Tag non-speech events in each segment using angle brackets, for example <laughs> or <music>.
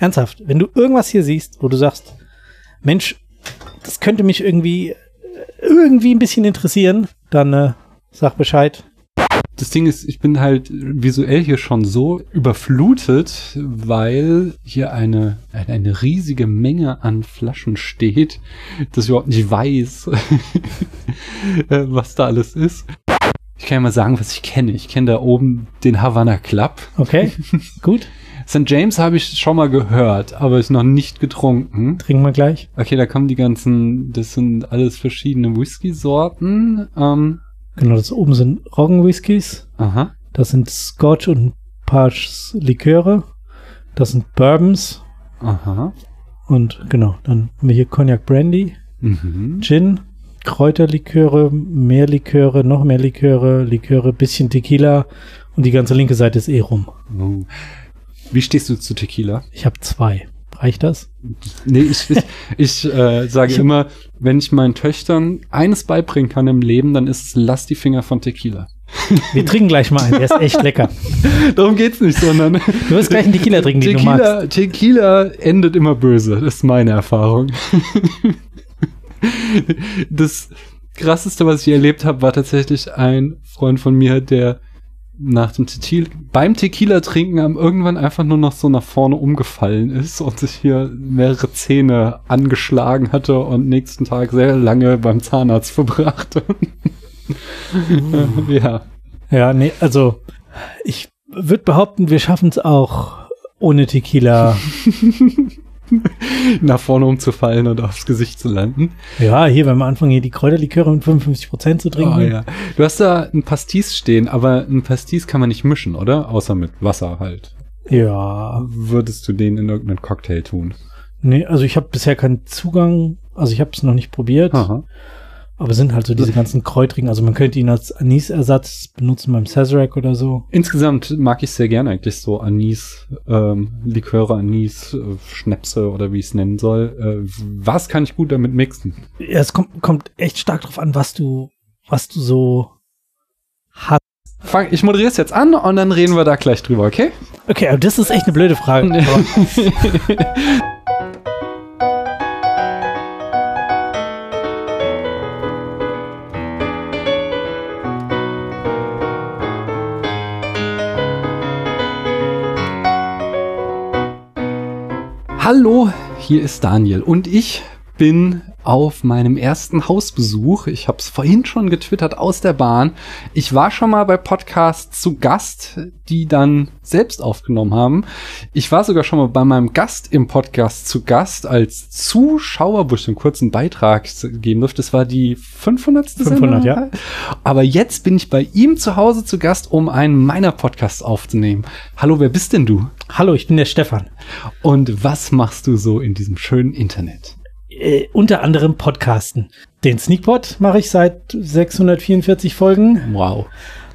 ernsthaft, wenn du irgendwas hier siehst, wo du sagst, Mensch, das könnte mich irgendwie, irgendwie ein bisschen interessieren, dann äh, sag Bescheid. Das Ding ist, ich bin halt visuell hier schon so überflutet, weil hier eine, eine riesige Menge an Flaschen steht, dass ich überhaupt nicht weiß, <laughs> äh, was da alles ist. Ich kann ja mal sagen, was ich kenne. Ich kenne da oben den Havana Club. Okay, <laughs> gut. St. James habe ich schon mal gehört, aber ist noch nicht getrunken. Trinken wir gleich. Okay, da kommen die ganzen, das sind alles verschiedene Whisky-Sorten. Ähm, Genau, das oben sind Roggen-Whiskys. aha. Das sind Scotch und ein paar Liköre. Das sind Bourbons. Aha. Und genau, dann haben wir hier Cognac Brandy, Mhm. Gin, Kräuterliköre, mehr Liköre, noch mehr Liköre, Liköre, bisschen Tequila und die ganze linke Seite ist eh rum. Oh. Wie stehst du zu Tequila? Ich habe zwei. Reicht das? Nee, ich, ich, ich äh, sage immer, wenn ich meinen Töchtern eines beibringen kann im Leben, dann ist es lass die Finger von Tequila. <laughs> Wir trinken gleich mal einen, der ist echt <laughs> lecker. Darum geht's nicht, sondern Du wirst gleich einen Tequila trinken, den du magst. Tequila, Tequila endet immer böse. Das ist meine Erfahrung. <laughs> das krasseste, was ich erlebt habe, war tatsächlich ein Freund von mir, der nach dem Tequila, beim Tequila trinken am irgendwann einfach nur noch so nach vorne umgefallen ist und sich hier mehrere Zähne angeschlagen hatte und nächsten Tag sehr lange beim Zahnarzt verbrachte. <laughs> ja. Ja, nee, also ich würde behaupten, wir schaffen es auch ohne Tequila. <laughs> <laughs> nach vorne umzufallen und aufs Gesicht zu landen. ja, hier, wenn wir anfangen, hier die Kräuterliköre mit 55% zu trinken. Oh, ja. Du hast da ein Pastis stehen, aber ein Pastis kann man nicht mischen, oder? Außer mit Wasser halt. ja. Würdest du den in irgendeinen Cocktail tun? Nee, also ich habe bisher keinen Zugang, also ich habe es noch nicht probiert, Aha. Aber es sind halt so diese ganzen Kräutrigen, also man könnte ihn als Anis-Ersatz benutzen beim Sazerac oder so. Insgesamt mag ich sehr gerne eigentlich so Anis, ähm, Liköre, Anis, äh, Schnäpse oder wie ich es nennen soll. Äh, was kann ich gut damit mixen? Ja, es kommt, kommt echt stark drauf an, was du, was du so hast. Fang, ich moderiere es jetzt an und dann reden wir da gleich drüber, okay? Okay, aber das ist echt eine blöde Frage. <laughs> Hallo, hier ist Daniel und ich bin auf meinem ersten Hausbesuch. Ich habe es vorhin schon getwittert aus der Bahn. Ich war schon mal bei Podcasts zu Gast, die dann selbst aufgenommen haben. Ich war sogar schon mal bei meinem Gast im Podcast zu Gast als Zuschauer, wo ich einen kurzen Beitrag geben durfte. Das war die 500. 500, Sendung. ja. Aber jetzt bin ich bei ihm zu Hause zu Gast, um einen meiner Podcasts aufzunehmen. Hallo, wer bist denn du? hallo, ich bin der Stefan. Und was machst du so in diesem schönen Internet? Äh, unter anderem Podcasten. Den Sneakpot mache ich seit 644 Folgen. Wow.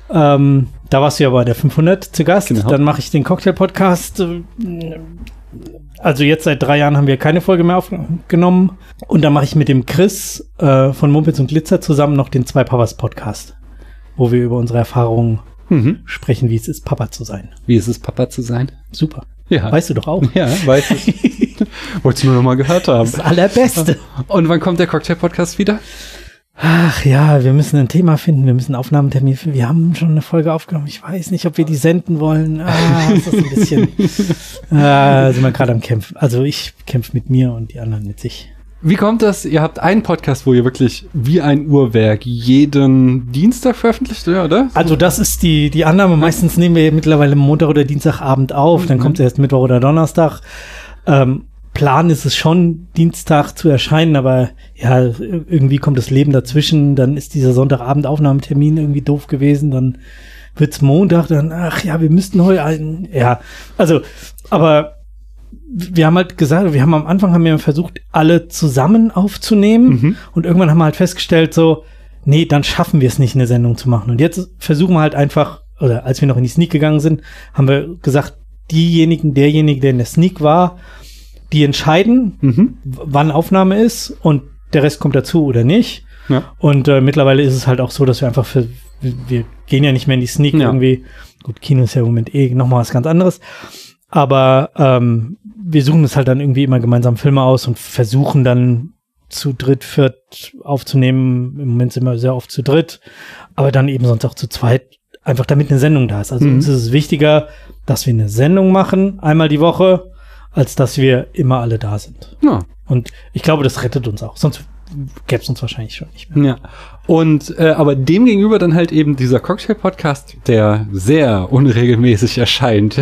Ähm, da warst du ja bei der 500 zu Gast. Genau. Dann mache ich den Cocktail-Podcast. äh, Also jetzt seit drei Jahren haben wir keine Folge mehr aufgenommen. Und dann mache ich mit dem Chris äh, von Mumpitz und Glitzer zusammen noch den Zwei Papas Podcast, wo wir über unsere Erfahrungen Mhm. sprechen, wie es ist, Papa zu sein. Wie ist es, Papa zu sein? Super. Ja. Weißt du doch auch. Ja, weiß ich. <laughs> <laughs> Wolltest du nur noch mal gehört haben. Das Allerbeste. <laughs> Und wann kommt der Cocktail-Podcast wieder? Ach ja, wir müssen ein Thema finden, wir müssen einen Aufnahmetermin finden. Wir haben schon eine Folge aufgenommen. Ich weiß nicht, ob wir die senden wollen. Ah, das ist ein bisschen. <laughs> ah, sind wir gerade am Kämpfen. Also ich kämpfe mit mir und die anderen mit sich. Wie kommt das? Ihr habt einen Podcast, wo ihr wirklich wie ein Uhrwerk jeden Dienstag veröffentlicht, oder? Also das ist die, die Annahme. Meistens nehmen wir mittlerweile Montag oder Dienstagabend auf, dann Mhm. kommt es erst Mittwoch oder Donnerstag. Ähm, Plan ist es schon, Dienstag zu erscheinen, aber ja, irgendwie kommt das Leben dazwischen, dann ist dieser Sonntagabend-Aufnahmetermin irgendwie doof gewesen, dann wird's Montag, dann, ach ja, wir müssten heute einen, ja, also, aber wir haben halt gesagt, wir haben am Anfang haben wir versucht, alle zusammen aufzunehmen Mhm. und irgendwann haben wir halt festgestellt, so, nee, dann schaffen wir es nicht, eine Sendung zu machen. Und jetzt versuchen wir halt einfach, oder als wir noch in die Sneak gegangen sind, haben wir gesagt, diejenigen, derjenige, der in der Sneak war, die entscheiden, Mhm. wann Aufnahme ist und der Rest kommt dazu oder nicht. Ja. Und äh, mittlerweile ist es halt auch so, dass wir einfach für, wir gehen ja nicht mehr in die Sneak Ja. irgendwie. Gut, Kino ist ja im Moment eh nochmal was ganz anderes. Aber ähm, wir suchen es halt dann irgendwie immer gemeinsam Filme aus und versuchen dann zu dritt, viert aufzunehmen. Im Moment sind wir sehr oft zu dritt, aber dann eben sonst auch zu zweit, einfach damit eine Sendung da ist. Also Mhm. uns ist es wichtiger, dass wir eine Sendung machen, einmal die Woche, als dass wir immer alle da sind. Ja. Und ich glaube, das rettet uns auch. Sonst gäbe es uns wahrscheinlich schon nicht mehr. Ja. Und äh, aber dem gegenüber dann halt eben dieser Cocktail-Podcast, der sehr unregelmäßig <laughs> erscheint.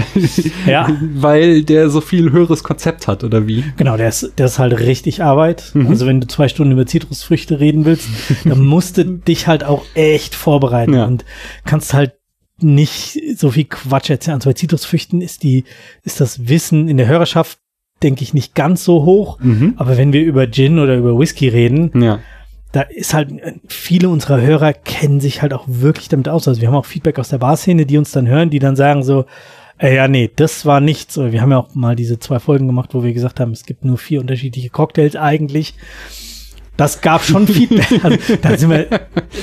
Ja. Weil der so viel höheres Konzept hat, oder wie? Genau, der ist, der ist halt richtig Arbeit. Mhm. Also wenn du zwei Stunden über Zitrusfrüchte reden willst, <laughs> dann musst du dich halt auch echt vorbereiten Ja. und kannst halt nicht so viel Quatsch erzählen. Also bei Zitrusfrüchten ist die, ist das Wissen in der Hörerschaft, denke ich, nicht ganz so hoch. Mhm. Aber wenn wir über Gin oder über Whisky reden, Ja. Da ist halt, äh, viele unserer Hörer kennen sich halt auch wirklich damit aus. Also wir haben auch Feedback aus der Barszene, die uns dann hören, die dann sagen so, äh, ja, nee, das war nichts. Wir haben ja auch mal diese zwei Folgen gemacht, wo wir gesagt haben, es gibt nur vier unterschiedliche Cocktails eigentlich. Das gab schon <laughs> Feedback. Also, da sind wir,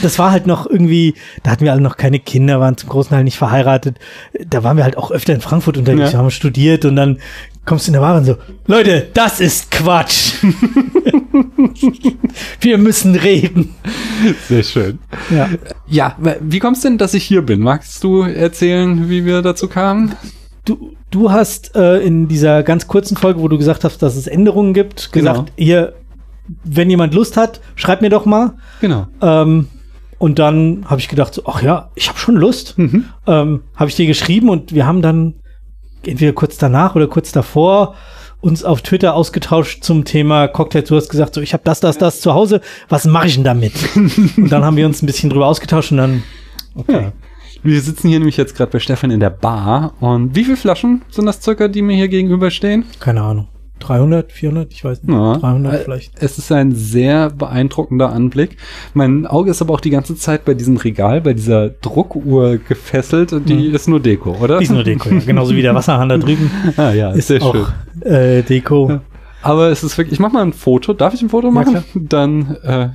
das war halt noch irgendwie, da hatten wir alle noch keine Kinder, waren zum großen Teil nicht verheiratet. Da waren wir halt auch öfter in Frankfurt unterwegs, Ja. wir haben studiert und dann kommst du in der Bar und so, Leute, das ist Quatsch. <laughs> wir müssen reden. Sehr schön. Ja. Ja, wie kommst denn, dass ich hier bin? Magst du erzählen, wie wir dazu kamen? Du, du hast äh, in dieser ganz kurzen Folge, wo du gesagt hast, dass es Änderungen gibt, Genau. gesagt, ihr, wenn jemand Lust hat, schreibt mir doch mal. Genau. Ähm, und dann habe ich gedacht, so, ach ja, ich habe schon Lust. Mhm. Ähm, habe ich dir geschrieben und wir haben dann entweder kurz danach oder kurz davor uns auf Twitter ausgetauscht zum Thema Cocktails. Du hast gesagt, so ich habe das, das, das zu Hause. Was mache ich denn damit? <laughs> und dann haben wir uns ein bisschen drüber ausgetauscht und dann okay. Ja. Wir sitzen hier nämlich jetzt gerade bei Stefan in der Bar. Und wie viele Flaschen sind das circa, die mir hier gegenüberstehen? Keine Ahnung. 300, 400, ich weiß nicht. Ja. 300 Äh, vielleicht. Es ist ein sehr beeindruckender Anblick. Mein Auge ist aber auch die ganze Zeit bei diesem Regal, bei dieser Druckuhr gefesselt. und Die Mhm. ist nur Deko, oder? Die ist nur Deko, ja. Genauso wie der Wasserhahn da drüben <laughs> ah, ja, ist sehr auch schön. äh, Deko. Aber es ist wirklich, ich mach mal ein Foto. Darf ich ein Foto machen? Dann äh,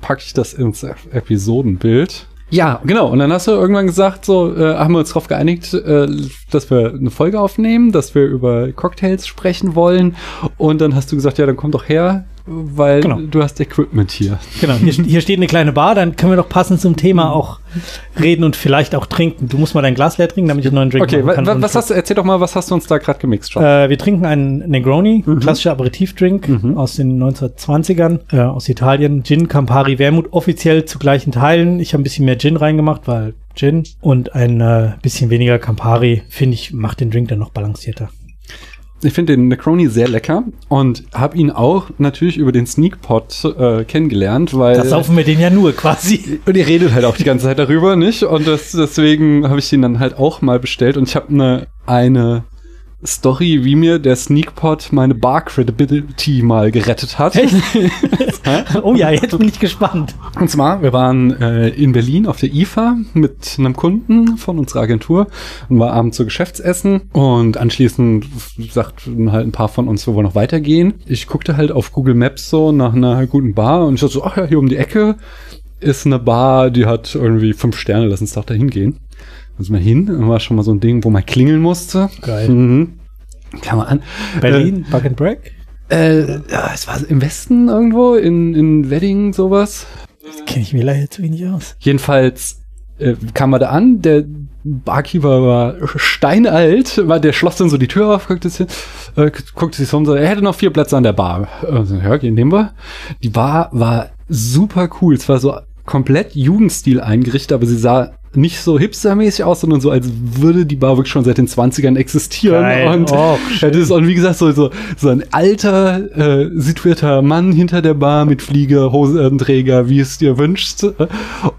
packe ich das ins Episodenbild. Ja, genau. Und dann hast du irgendwann gesagt, so äh, haben wir uns darauf geeinigt, äh, dass wir eine Folge aufnehmen, dass wir über Cocktails sprechen wollen. Und dann hast du gesagt, ja, dann komm doch her, weil Genau. du hast Equipment hier. Genau, hier, hier steht eine kleine Bar, dann können wir doch passend zum Thema auch reden und vielleicht auch trinken. Du musst mal dein Glas leer trinken, damit ich einen neuen Drink Okay, machen kann. Und- was hast du, erzähl doch mal, was hast du uns da gerade gemixt schon? Äh, wir trinken einen Negroni, klassischer Aperitivdrink Mhm. aus den 1920ern, äh, aus Italien. Gin, Campari, Wermut, offiziell zu gleichen Teilen. Ich habe ein bisschen mehr Gin reingemacht, weil Gin und ein äh, bisschen weniger Campari, finde ich, macht den Drink dann noch balancierter. Ich finde den Necroni sehr lecker und habe ihn auch natürlich über den Sneakpot äh, kennengelernt, weil Da saufen wir den ja nur quasi. Und ihr redet halt auch die ganze Zeit darüber, nicht? Und das, deswegen habe ich den dann halt auch mal bestellt. Und ich habe eine, eine Story, wie mir der Sneakpot meine Bar Credibility mal gerettet hat. Echt? <laughs> <laughs> oh ja, jetzt bin ich gespannt. Und zwar, wir waren äh, in Berlin auf der IFA mit einem Kunden von unserer Agentur und war abends zu Geschäftsessen und anschließend sagten halt ein paar von uns, wir wollen noch weitergehen. Ich guckte halt auf Google Maps so nach einer guten Bar und ich dachte so, ach ja, hier um die Ecke ist eine Bar, die hat irgendwie fünf Sterne, lass uns doch da hingehen. Dann sind wir hin, war schon mal so ein Ding, wo man klingeln musste. Geil. Mhm. Kam mal an. Berlin, Bug and Break? Äh, ja, es war im Westen irgendwo, in, in Wedding sowas. Das kenne ich mir leider zu wenig aus. Jedenfalls äh, kam er da an, der Barkeeper war steinalt, war, der schloss dann so die Tür auf, guckte sich, äh, guckte sich so um, so, er hätte noch vier Plätze an der Bar. Also, ja, okay, nehmen wir. Die Bar war super cool, es war so komplett Jugendstil eingerichtet, aber sie sah nicht so hipstermäßig aus, sondern so, als würde die Bar wirklich schon seit den 20ern existieren. Geil. Und Oh, das ist, und wie gesagt, so, so, so ein alter, äh, situierter Mann hinter der Bar mit Flieger, Hosenträger, wie es dir wünschst.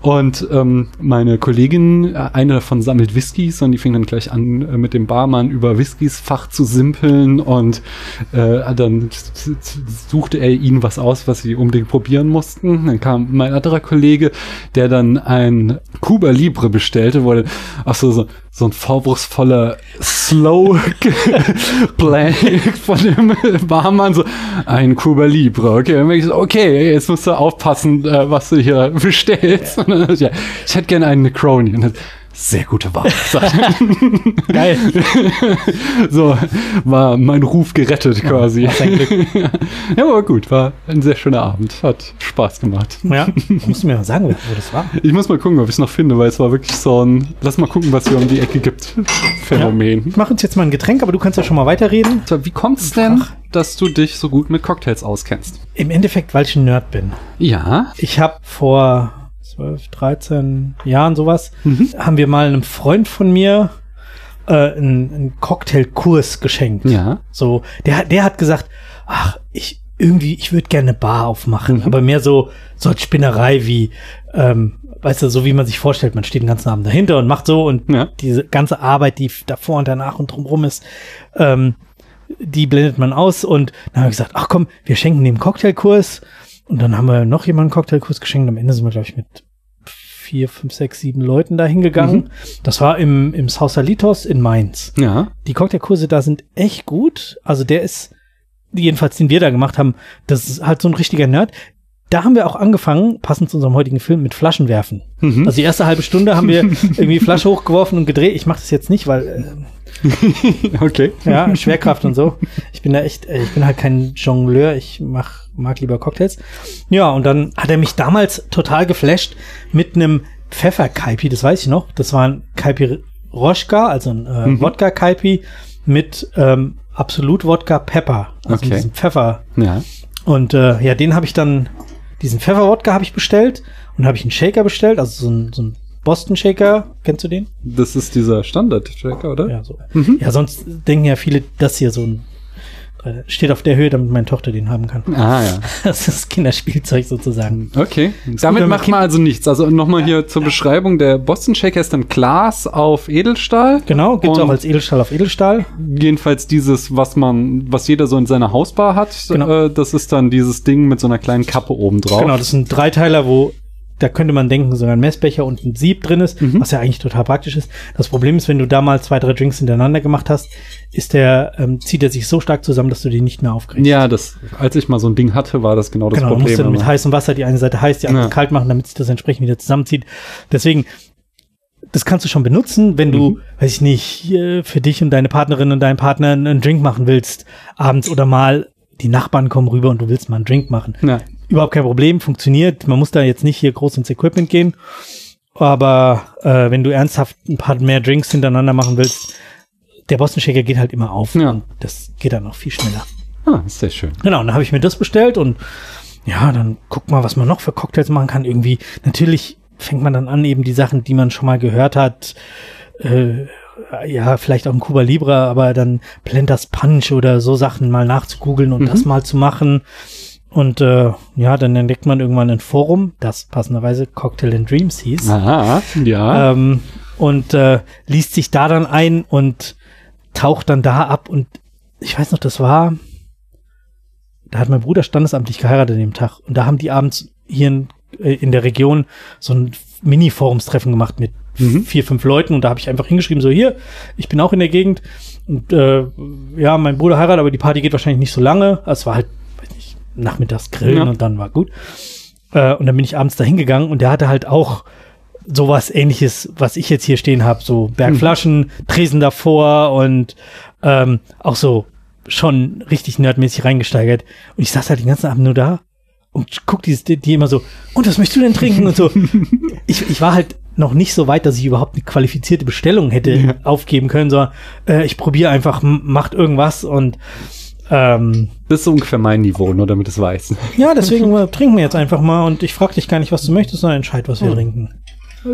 Und ähm, meine Kollegin, äh, eine davon sammelt Whiskys und die fing dann gleich an, äh, mit dem Barmann über Whiskys Fach zu simpeln und äh, dann suchte er ihnen was aus, was sie unbedingt probieren mussten. Dann kam mein anderer Kollege, der dann ein Cuba Libre bestellte, wo er, ach so, so, so ein vorwurfsvoller Slow <laughs> Play von dem Barmann, so ein Cuba Libre, okay, dann ich so, okay, jetzt musst du aufpassen, äh, was du hier bestellst. Und <laughs> ja, ich hätte gerne einen Necroni. Sehr gute Wahl. <laughs> Geil. <laughs> so, war mein Ruf gerettet quasi. Glück. <laughs> ja, aber gut, war ein sehr schöner Abend. Hat Spaß gemacht. Ja, musst du mir mal sagen, wo das war. Ich muss mal gucken, ob ich es noch finde, weil es war wirklich so ein, lass mal gucken, was hier um die Ecke gibt, Phänomen. Ich mache uns jetzt mal ein Getränk, aber du kannst ja schon mal weiterreden. So, Wie kommt es denn, dass du dich so gut mit Cocktails auskennst? Im Endeffekt, weil ich ein Nerd bin. Ja. Ich habe vor 12, 13 Jahren sowas, Mhm. haben wir mal einem Freund von mir äh, einen, einen Cocktailkurs geschenkt. Ja. So, der, hat- der hat gesagt, ach, ich irgendwie, ich würde gerne eine Bar aufmachen, Mhm. aber mehr so, so als Spinnerei wie, ähm, weißt du, so wie man sich vorstellt, man steht den ganzen Abend dahinter und macht so und Ja. diese ganze Arbeit, die davor und danach und drumrum ist, ähm, die blendet man aus und dann habe ich gesagt, ach komm, wir schenken dem Cocktailkurs und dann haben wir noch jemanden einen Cocktailkurs geschenkt. Am Ende sind wir, glaube ich, mit vier, fünf, sechs, sieben Leuten da hingegangen. Mhm. Das war im, im Sausalitos in Mainz Ja. die Cocktailkurse da sind echt gut. Also der ist, jedenfalls den wir da gemacht haben, das ist halt so ein richtiger Nerd. Da haben wir auch angefangen, passend zu unserem heutigen Film, mit Flaschen werfen. Mhm. Also die erste halbe Stunde haben wir <laughs> irgendwie Flasche hochgeworfen und gedreht. Ich mache das jetzt nicht, weil <laughs> okay. äh, ja Schwerkraft und so. Ich bin da echt, äh, ich bin halt kein Jongleur. Ich mach, mag lieber Cocktails. Ja und dann hat er mich damals total geflasht mit einem Pfefferkaipi. Das weiß ich noch. Das war ein Kaipi Roschka, also ein äh, Mhm. Wodka Kaipi mit ähm, Absolut Wodka Pepper, also Okay. diesem Pfeffer. Ja. Und äh, ja, den habe ich dann, diesen Pfeffer-Wodka habe ich bestellt und habe ich einen Shaker bestellt, also so ein, so ein Boston Shaker. Kennst du den? Das ist dieser Standard-Tracker, oder? Ja, so. Mhm. Ja, sonst denken ja viele, das hier so ein äh, steht auf der Höhe, damit meine Tochter den haben kann. Ah, ja. <laughs> Das ist Kinderspielzeug sozusagen. Okay. gut, Damit man macht man also nichts. Also nochmal hier zur Beschreibung. Der Boston Shaker ist dann Glas auf Edelstahl. Genau, gibt's auch als Edelstahl auf Edelstahl. Jedenfalls dieses, was man, was jeder so in seiner Hausbar hat, Genau. äh, das ist dann dieses Ding mit so einer kleinen Kappe oben drauf. Genau, das sind Dreiteiler, wo da könnte man denken, sogar ein Messbecher und ein Sieb drin ist, Mhm. was ja eigentlich total praktisch ist. Das Problem ist, wenn du da mal zwei, drei Drinks hintereinander gemacht hast, ist der, ähm, zieht er sich so stark zusammen, dass du den nicht mehr aufkriegst. Ja, das, als ich mal so ein Ding hatte, war das genau das genau, du musst Problem. dann mit heißem Wasser die eine Seite heiß, die andere Ja. kalt machen, damit sich das entsprechend wieder zusammenzieht. Deswegen, das kannst du schon benutzen, wenn du, Mhm. weiß ich nicht, für dich und deine Partnerin und deinen Partner einen Drink machen willst, abends oder mal die Nachbarn kommen rüber und du willst mal einen Drink machen. ja. Überhaupt kein Problem, funktioniert. Man muss da jetzt nicht hier groß ins Equipment gehen. Aber äh, wenn du ernsthaft ein paar mehr Drinks hintereinander machen willst, der Boston Shaker geht halt immer auf. Ja. Und das geht dann noch viel schneller. Ah, sehr schön. Genau, und dann habe ich mir das bestellt und ja, dann guck mal, was man noch für Cocktails machen kann. Irgendwie, natürlich fängt man dann an, eben die Sachen, die man schon mal gehört hat, äh, ja, vielleicht auch ein Cuba Libre, aber dann Planters Punch oder so Sachen mal nachzugoogeln und Mhm. das mal zu machen. Und äh, ja, dann entdeckt man irgendwann ein Forum, das passenderweise Cocktail and Dreams hieß. Aha, ja. Ähm, und äh, liest sich da dann ein und taucht dann da ab. Und ich weiß noch, das war, da hat mein Bruder standesamtlich geheiratet an dem Tag. Und da haben die abends hier in, äh, in der Region so ein Mini-Forumstreffen gemacht mit Mhm. vier, fünf Leuten. Und da habe ich einfach hingeschrieben, so hier, ich bin auch in der Gegend. Und äh, ja, mein Bruder heiratet, aber die Party geht wahrscheinlich nicht so lange. Es war halt, nachmittags grillen Ja. und dann war gut. Äh, und dann bin ich abends da hingegangen und der hatte halt auch sowas ähnliches, was ich jetzt hier stehen habe, so Bergflaschen, Tresen davor und ähm, auch so schon richtig nerdmäßig reingesteigert. Und ich saß halt den ganzen Abend nur da und guck die, die immer so, und was möchtest du denn trinken? Und so. <laughs> ich, ich war halt noch nicht so weit, dass ich überhaupt eine qualifizierte Bestellung hätte Ja. aufgeben können, sondern äh, ich probiere einfach, macht irgendwas und ähm, das ist ungefähr mein Niveau, nur damit es weiß. ja, deswegen äh, trinken wir jetzt einfach mal und ich frage dich gar nicht, was du möchtest, sondern entscheid, was wir trinken.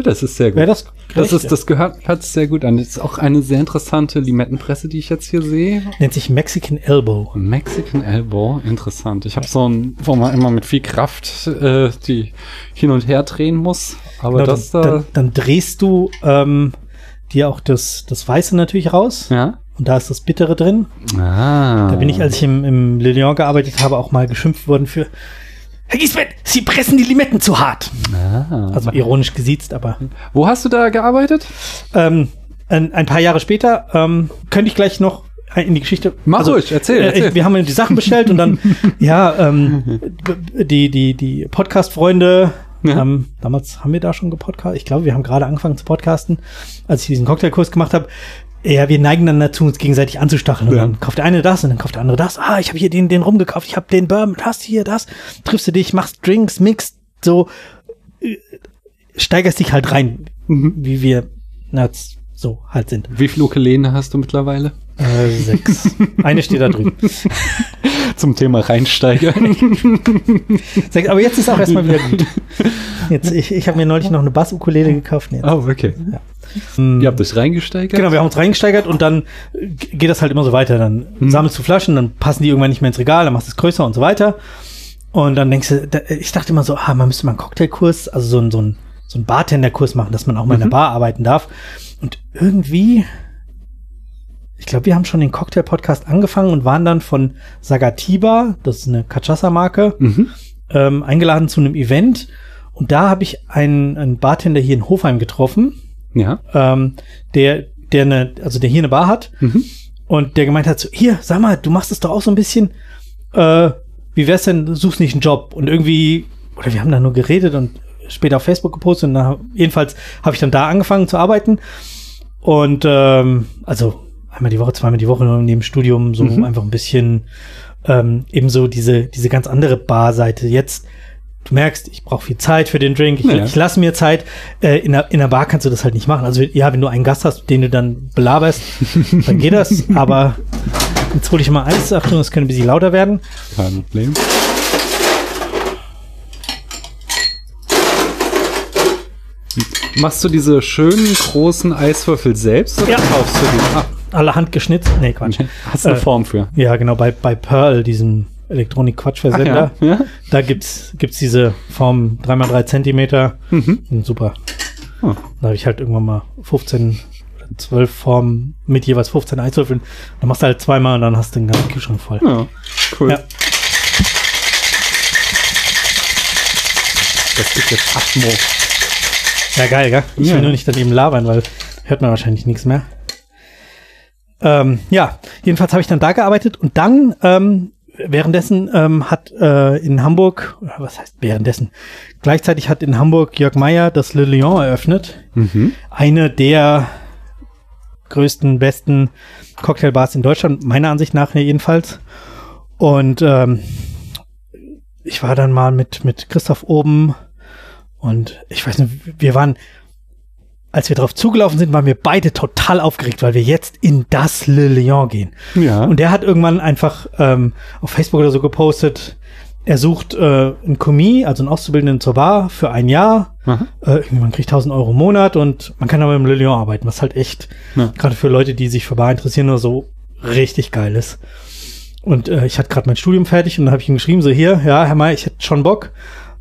Das ist sehr gut. Wäre das das, ist, das gehört, hört sich sehr gut an. Das ist auch eine sehr interessante Limettenpresse, die ich jetzt hier sehe. Nennt sich Mexican Elbow. Mexican Elbow, interessant. Ich habe so ein, wo man immer mit viel Kraft äh, die hin und her drehen muss. Aber Genau, das dann, da, dann, dann drehst du ähm, dir auch das, das Weiße natürlich raus ja. Und da ist das Bittere drin. Ah. Da bin ich, als ich im, im Le Lion gearbeitet habe, auch mal geschimpft worden für Herr Giesbett, Sie pressen die Limetten zu hart. ah. Also ironisch gesiezt, aber Wo hast du da gearbeitet? ähm, ein, ein paar Jahre später ähm, könnte ich gleich noch in die Geschichte. Mach ruhig, erzähl, Äh, erzähl. wir haben die Sachen bestellt und dann, <laughs> ja, ähm, die, die, die Podcast-Freunde Ja. Ähm, damals haben wir da schon gepodcast. Ich glaube, wir haben gerade angefangen zu podcasten, als ich diesen Cocktailkurs gemacht habe. Ja, wir neigen dann dazu, uns gegenseitig anzustacheln. Und Ja. dann kauft der eine das und dann kauft der andere das. Ah, ich habe hier den, den rumgekauft, ich habe den Bourbon, das hier, das. Triffst du dich, machst Drinks, mixt, so äh, steigerst dich halt rein, Mhm. wie wir Nerds so halt sind. Wie viele Ukulele hast du mittlerweile? Äh, sechs. <laughs> eine steht da drüben. Zum Thema reinsteigern. <laughs> Sechs, aber jetzt ist auch erstmal wieder gut. <laughs> Jetzt, ich ich habe mir neulich noch eine Bass-Ukulele gekauft. Jetzt. oh, okay. Hm. Ihr habt euch reingesteigert? Genau, wir haben uns reingesteigert und dann geht das halt immer so weiter. Dann sammelst du Flaschen, dann passen die irgendwann nicht mehr ins Regal, dann machst du es größer und so weiter. Und dann denkst du, da, ich dachte immer so, ah, man müsste mal einen Cocktailkurs, also so ein, so ein, so ein Bartenderkurs machen, dass man auch mal in der Bar arbeiten darf. Und irgendwie, ich glaube, wir haben schon den Cocktail-Podcast angefangen und waren dann von Sagatiba, das ist eine Cachaça-Marke, Mhm. ähm, eingeladen zu einem Event. Und da habe ich einen, einen Bartender hier in Hofheim getroffen Ja. ähm, der, der eine, also der hier eine Bar hat Mhm. und der gemeint hat so, hier, sag mal, du machst es doch auch so ein bisschen, äh, wie wär's denn, du suchst nicht einen Job und irgendwie, oder wir haben da nur geredet und später auf Facebook gepostet und dann, jedenfalls habe ich dann da angefangen zu arbeiten und ähm, also einmal die Woche, zweimal die Woche neben dem Studium so Mhm. einfach ein bisschen ähm, eben so diese, diese ganz andere Barseite. Jetzt, du merkst, ich brauche viel Zeit für den Drink, ich, Ja. ich lasse mir Zeit. Äh, in, der, in der Bar kannst du das halt nicht machen. Also ja, wenn du einen Gast hast, den du dann belaberst, <laughs> dann geht das. Aber jetzt hole ich mal Eis. Achtung, das könnte ein bisschen lauter werden. Kein Problem. Machst du diese schönen großen Eiswürfel selbst oder Ja. kaufst du die? Ah, Alle Hand geschnitzt. Nee, Quatsch. hast eine Äh, Form für. Ja, genau, bei, bei Pearl, diesem Elektronik-Quatsch-Versender, ja. ja? da gibt's, gibt's diese Form 3x3 Zentimeter. Mhm. Super. Oh. Da habe ich halt irgendwann mal 15 oder 12 Formen mit jeweils 15 Eiswürfeln. Dann machst du halt zweimal und dann hast du den ganzen Kühlschrank voll. ja, cool. Ja. Das gibt jetzt Atmo. Ja, geil, gell? Ich Ja. will nur nicht daneben labern, weil hört man wahrscheinlich nichts mehr. Ähm, ja, jedenfalls habe ich dann da gearbeitet und dann ähm, währenddessen ähm, hat äh, in Hamburg, oder was heißt währenddessen, gleichzeitig hat in Hamburg Jörg Meyer das Le Lion eröffnet. Mhm. Eine der größten, besten Cocktailbars in Deutschland, meiner Ansicht nach jedenfalls. Und ähm, ich war dann mal mit, mit Christoph oben und ich weiß nicht, wir waren, als wir drauf zugelaufen sind, waren wir beide total aufgeregt, weil wir jetzt in das Le Lion gehen. Ja. Und der hat irgendwann einfach ähm, auf Facebook oder so gepostet, er sucht äh, einen Kommis, also einen Auszubildenden zur Bar für ein Jahr. Äh, irgendwie man kriegt 1000 Euro im Monat und man kann aber im Le Lion arbeiten, was halt echt, Ja. gerade für Leute, die sich für Bar interessieren, nur so richtig geil ist. Und äh, ich hatte gerade mein Studium fertig und dann habe ich ihm geschrieben, so hier, ja, Herr May, ich hätte schon Bock,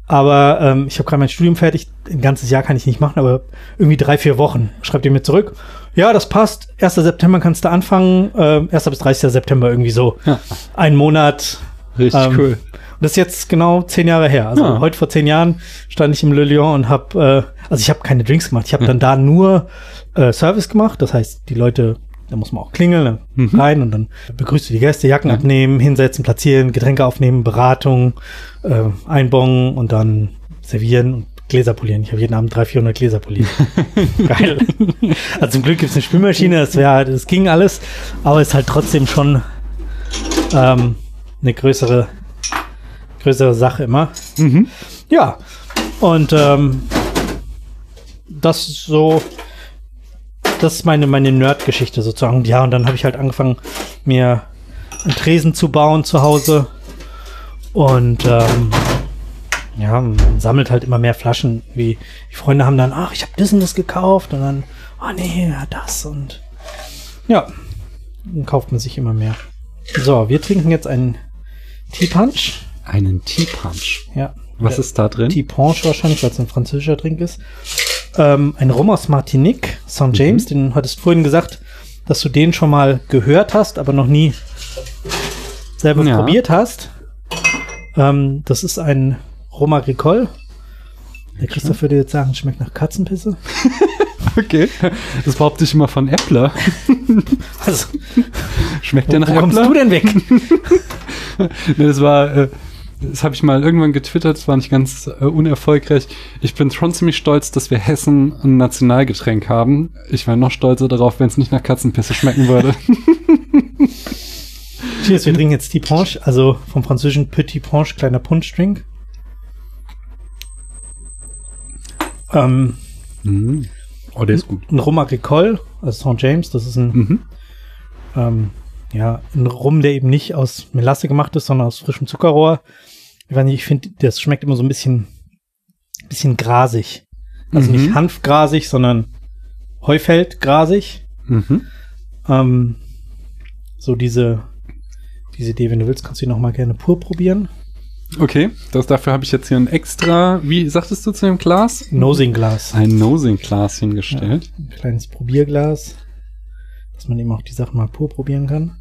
aber ähm, ich habe gerade mein Studium fertig, ein ganzes Jahr kann ich nicht machen, aber irgendwie drei, vier Wochen. Schreibt ihr mir zurück. Ja, das passt. 1. September kannst du anfangen. Äh, 1. bis 30. September irgendwie so. Ja. Ein Monat. Richtig Ähm, cool. Und das ist jetzt genau zehn Jahre her. Also Ja. heute vor zehn Jahren stand ich im Le Lion und habe, äh, also ich habe keine Drinks gemacht. Ich habe dann da nur äh, Service gemacht. Das heißt, die Leute, da muss man auch klingeln, dann Mhm. rein und dann begrüßt du die Gäste, Jacken Ja. abnehmen, hinsetzen, platzieren, Getränke aufnehmen, Beratung, äh, einbongen und dann servieren und Gläser polieren. Ich habe jeden Abend 300, 400 Gläser poliert. <laughs> Geil. Also zum Glück gibt's eine Spülmaschine, das, wär, das ging alles, aber ist halt trotzdem schon ähm, eine größere, größere Sache immer. Mhm. Ja, und ähm, das ist so, das ist meine, meine Nerd-Geschichte sozusagen. Ja, und dann habe ich halt angefangen, mir einen Tresen zu bauen zu Hause. Und ähm, ja, man sammelt halt immer mehr Flaschen. Wie die Freunde haben dann, ach, ich habe das und das gekauft. Und dann, ah nee, ja, das und ja, dann kauft man sich immer mehr. So, wir trinken jetzt einen Tea Punch. Einen Tea Punch. Ja. Was ist da drin? Tea Punch wahrscheinlich, weil es ein französischer Drink ist. Ähm, ein Rum aus Martinique, St. James, den hattest du vorhin gesagt, dass du den schon mal gehört hast, aber noch nie selber Ja. probiert hast. Ähm, das ist ein Rum Agricole. Der Christoph würde jetzt sagen, schmeckt nach Katzenpisse. <laughs> Okay. Das behaupte ich immer von Äppler. <laughs> Also, Schmeckt der nach wo kommst Äppler? du denn weg? <laughs> Das war, äh, das habe ich mal irgendwann getwittert, das war nicht ganz äh, unerfolgreich. Ich bin schon ziemlich stolz, dass wir Hessen ein Nationalgetränk haben. Ich wäre noch stolzer darauf, wenn es nicht nach Katzenpisse schmecken würde. <laughs> Cheers, wir trinken jetzt die Punch, also vom französischen Petit Punch, kleiner Punschdrink. Ähm, Mhm. Oh, der ist gut. ein Rum Agricole, also St. James, das ist ein, Mhm. ähm, ja, ein Rum, der eben nicht aus Melasse gemacht ist, sondern aus frischem Zuckerrohr. Ich weiß nicht, ich finde, das schmeckt immer so ein bisschen, bisschen grasig. Also Mhm. nicht hanfgrasig, sondern Heufeldgrasig. Mhm. Ähm, so diese, diese Idee, wenn du willst, kannst du die noch mal gerne pur probieren. Okay, das, dafür habe ich jetzt hier ein extra, wie sagtest du zu dem Glas? Nosing-Glas. Ein Nosing-Glas hingestellt. Ein kleines Probierglas, dass man eben auch die Sachen mal pur probieren kann.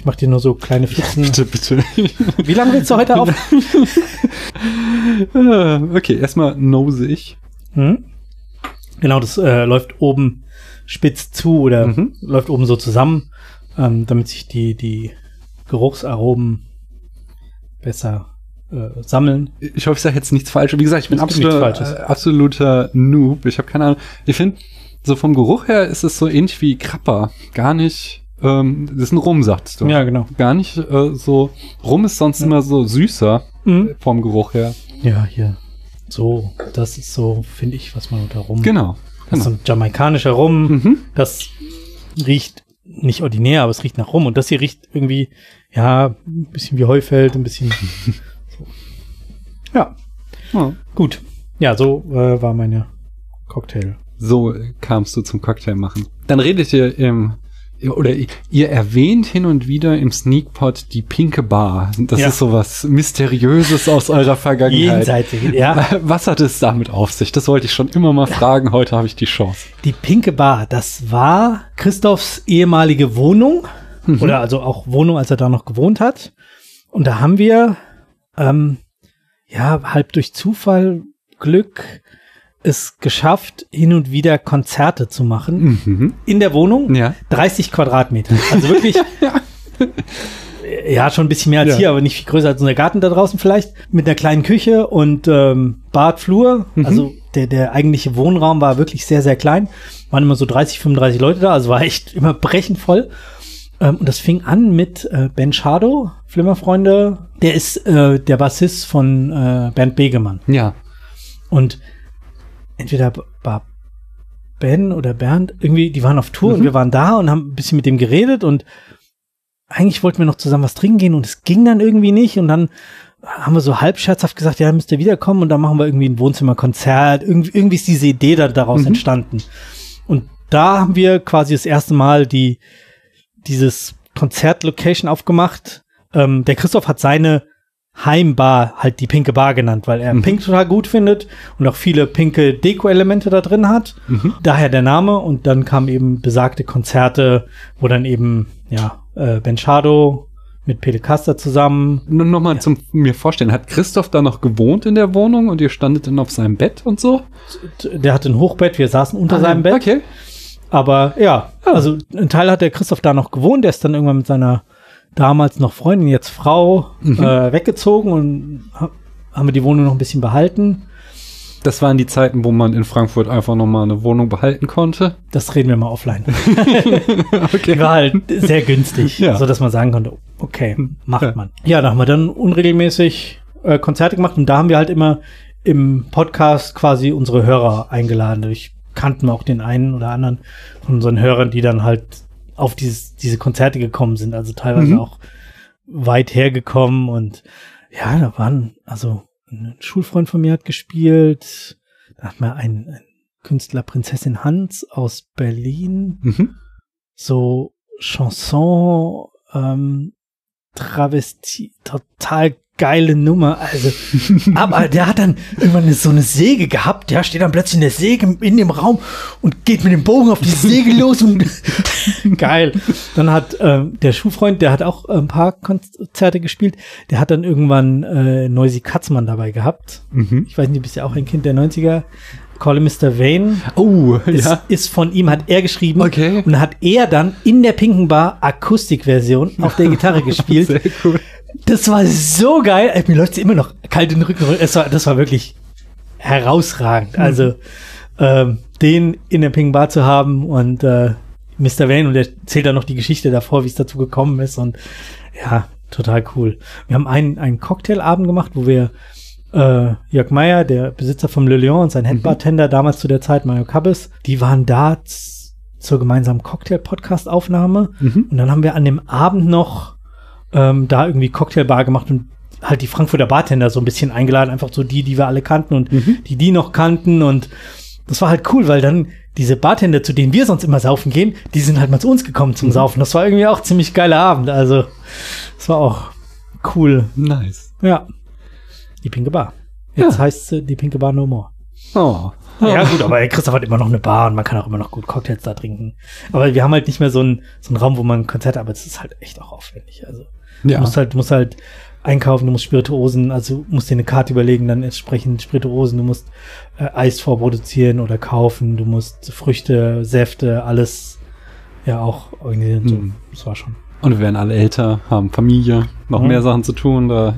Ich mache dir nur so kleine Pfützen. Bitte, bitte. <laughs> Wie lange willst du heute auf? <laughs> Okay, erstmal nose ich. Hm? Genau, das äh, läuft oben spitz zu oder Mhm. läuft oben so zusammen, ähm, damit sich die, die Geruchsaromen besser äh, sammeln. Ich hoffe, ich sage jetzt nichts Falsches. Wie gesagt, ich bin absoluter, äh, absoluter Noob. Ich habe keine Ahnung. Ich finde, so vom Geruch her ist es so ähnlich wie Krapper. Gar nicht, ähm, das ist ein Rum, sagst du. Ja, genau. Gar nicht äh, so, Rum ist sonst immer so süßer Mhm. vom Geruch her. Ja, hier. So, das ist so, finde ich, was man unter Rum. Genau. Das ist so ein jamaikanischer Rum. Mhm. Das riecht nicht ordinär, aber es riecht nach Rum. Und das hier riecht irgendwie, ja, ein bisschen wie Heufeld, ein bisschen. <laughs> so. Ja, Ja. gut. Ja, so äh, war meine Cocktail. So kamst du zum Cocktail machen. Dann redet ihr im oder ihr erwähnt hin und wieder im Sneakpot die pinke Bar. Das Ja. ist sowas Mysteriöses aus eurer Vergangenheit. Jenseitig, ja. <laughs> Was hat es damit auf sich? Das wollte ich schon immer mal fragen. Heute habe ich die Chance. Die Pinke Bar, das war Christophs ehemalige Wohnung. Oder also auch Wohnung, als er da noch gewohnt hat. Und da haben wir, ähm, ja, halb durch Zufall, Glück, es geschafft, hin und wieder Konzerte zu machen. Mhm. In der Wohnung. Ja. 30 Quadratmeter. Also wirklich. <laughs> ja, schon ein bisschen mehr als Ja. hier, aber nicht viel größer als unser Garten da draußen vielleicht. Mit einer kleinen Küche und ähm, Bad, Flur. Mhm. Also der, der eigentliche Wohnraum war wirklich sehr, sehr klein. Waren immer so 30, 35 Leute da, also war echt immer brechend voll. Ähm, und das fing an mit äh, Ben Schado, Flimmerfreunde. Der ist äh, der Bassist von äh, Bernd Begemann. Ja. Und entweder war Ben oder Bernd, irgendwie, die waren auf Tour Mhm. und wir waren da und haben ein bisschen mit dem geredet und eigentlich wollten wir noch zusammen was trinken gehen und es ging dann irgendwie nicht und dann haben wir so halb scherzhaft gesagt, ja, müsst ihr wiederkommen und dann machen wir irgendwie ein Wohnzimmerkonzert. Irgendwie, irgendwie ist diese Idee da daraus Mhm. entstanden. Und da haben wir quasi das erste Mal die, dieses Konzertlocation aufgemacht. Ähm, der Christoph hat seine Heimbar halt die pinke Bar genannt, weil er Mhm. Pink total gut findet und auch viele pinke Deko-Elemente da drin hat. Mhm. Daher der Name und dann kamen eben besagte Konzerte, wo dann eben, ja, äh, Ben Schado mit Pele Caster zusammen. Nur noch mal zum mir vorstellen. Hat Christoph da noch gewohnt in der Wohnung und ihr standet dann auf seinem Bett und so? Der hatte ein Hochbett, wir saßen unter Ah, seinem Bett. Okay. Aber ja, also ein Teil hat der Christoph da noch gewohnt, der ist dann irgendwann mit seiner damals noch Freundin, jetzt Frau, Mhm. äh, weggezogen und ha haben wir die Wohnung noch ein bisschen behalten. Das waren die Zeiten, wo man in Frankfurt einfach noch mal eine Wohnung behalten konnte. Das reden wir mal offline. <laughs> Okay. War halt sehr günstig, Ja. so dass man sagen konnte, okay, macht Ja. man. Ja, da haben wir dann unregelmäßig äh, Konzerte gemacht und da haben wir halt immer im Podcast quasi unsere Hörer eingeladen. Ich kannten wir auch den einen oder anderen von unseren Hörern, die dann halt auf dieses, diese Konzerte gekommen sind, also teilweise Mhm. auch weit hergekommen und ja, da waren, also ein Schulfreund von mir hat gespielt, da hat mir ein, ein Künstler Prinzessin Hans aus Berlin, Mhm. so Chanson, ähm, Travestie, total geile Nummer. Also, <laughs> aber der hat dann irgendwann so eine Säge gehabt, der steht dann plötzlich in der Säge in dem Raum und geht mit dem Bogen auf die Säge los und <laughs> geil. Dann hat ähm, der Schuhfreund, der hat auch ein paar Konzerte gespielt, der hat dann irgendwann äh, Noisy Katzmann dabei gehabt. Mhm. Ich weiß nicht, du bist ja auch ein Kind der 90er. Call him Mr. Vane Oh, ist, ja. ist von ihm, hat er geschrieben. Okay. Und hat er dann in der Pinken Bar Akustikversion auf der Gitarre <laughs> gespielt. Sehr cool. Das war so geil. Ey, mir läuft immer noch kalt in den Rücken. Es war, das war wirklich herausragend. Mhm. Also ähm, den in der Ping Bar zu haben und äh, Mr. Wayne und er erzählt dann noch die Geschichte davor, wie es dazu gekommen ist und ja, total cool. Wir haben einen, einen Cocktailabend gemacht, wo wir äh, Jörg Meyer, der Besitzer vom Le Lion und sein Headbartender damals zu der Zeit, Mario Kabbes, die waren da zur gemeinsamen Cocktail-Podcast-Aufnahme Mhm. und dann haben wir an dem Abend noch ähm, da irgendwie Cocktailbar gemacht und halt die Frankfurter Bartender so ein bisschen eingeladen, einfach so die, die wir alle kannten und die, die noch kannten und das war halt cool, weil dann diese Bartender, zu denen wir sonst immer saufen gehen, die sind halt mal zu uns gekommen zum Saufen. Das war irgendwie auch ziemlich geiler Abend, also das war auch cool. Nice. Ja. Die Pinke Bar. Jetzt Ja. heißt sie die Pinke Bar No More. Oh. Ja, gut, aber Christoph hat immer noch eine Bar und man kann auch immer noch gut Cocktails da trinken. Aber wir haben halt nicht mehr so einen, so einen Raum, wo man ein Konzert, aber es ist halt echt auch aufwendig. Also, Ja. du musst halt, du musst halt einkaufen, du musst Spirituosen, also du musst dir eine Karte überlegen, dann entsprechend Spirituosen, du musst äh, Eis vorproduzieren oder kaufen, du musst Früchte, Säfte, alles ja auch organisieren. So, Hm. das war schon. Und wir werden alle älter, haben Familie, noch Mhm. mehr Sachen zu tun. Da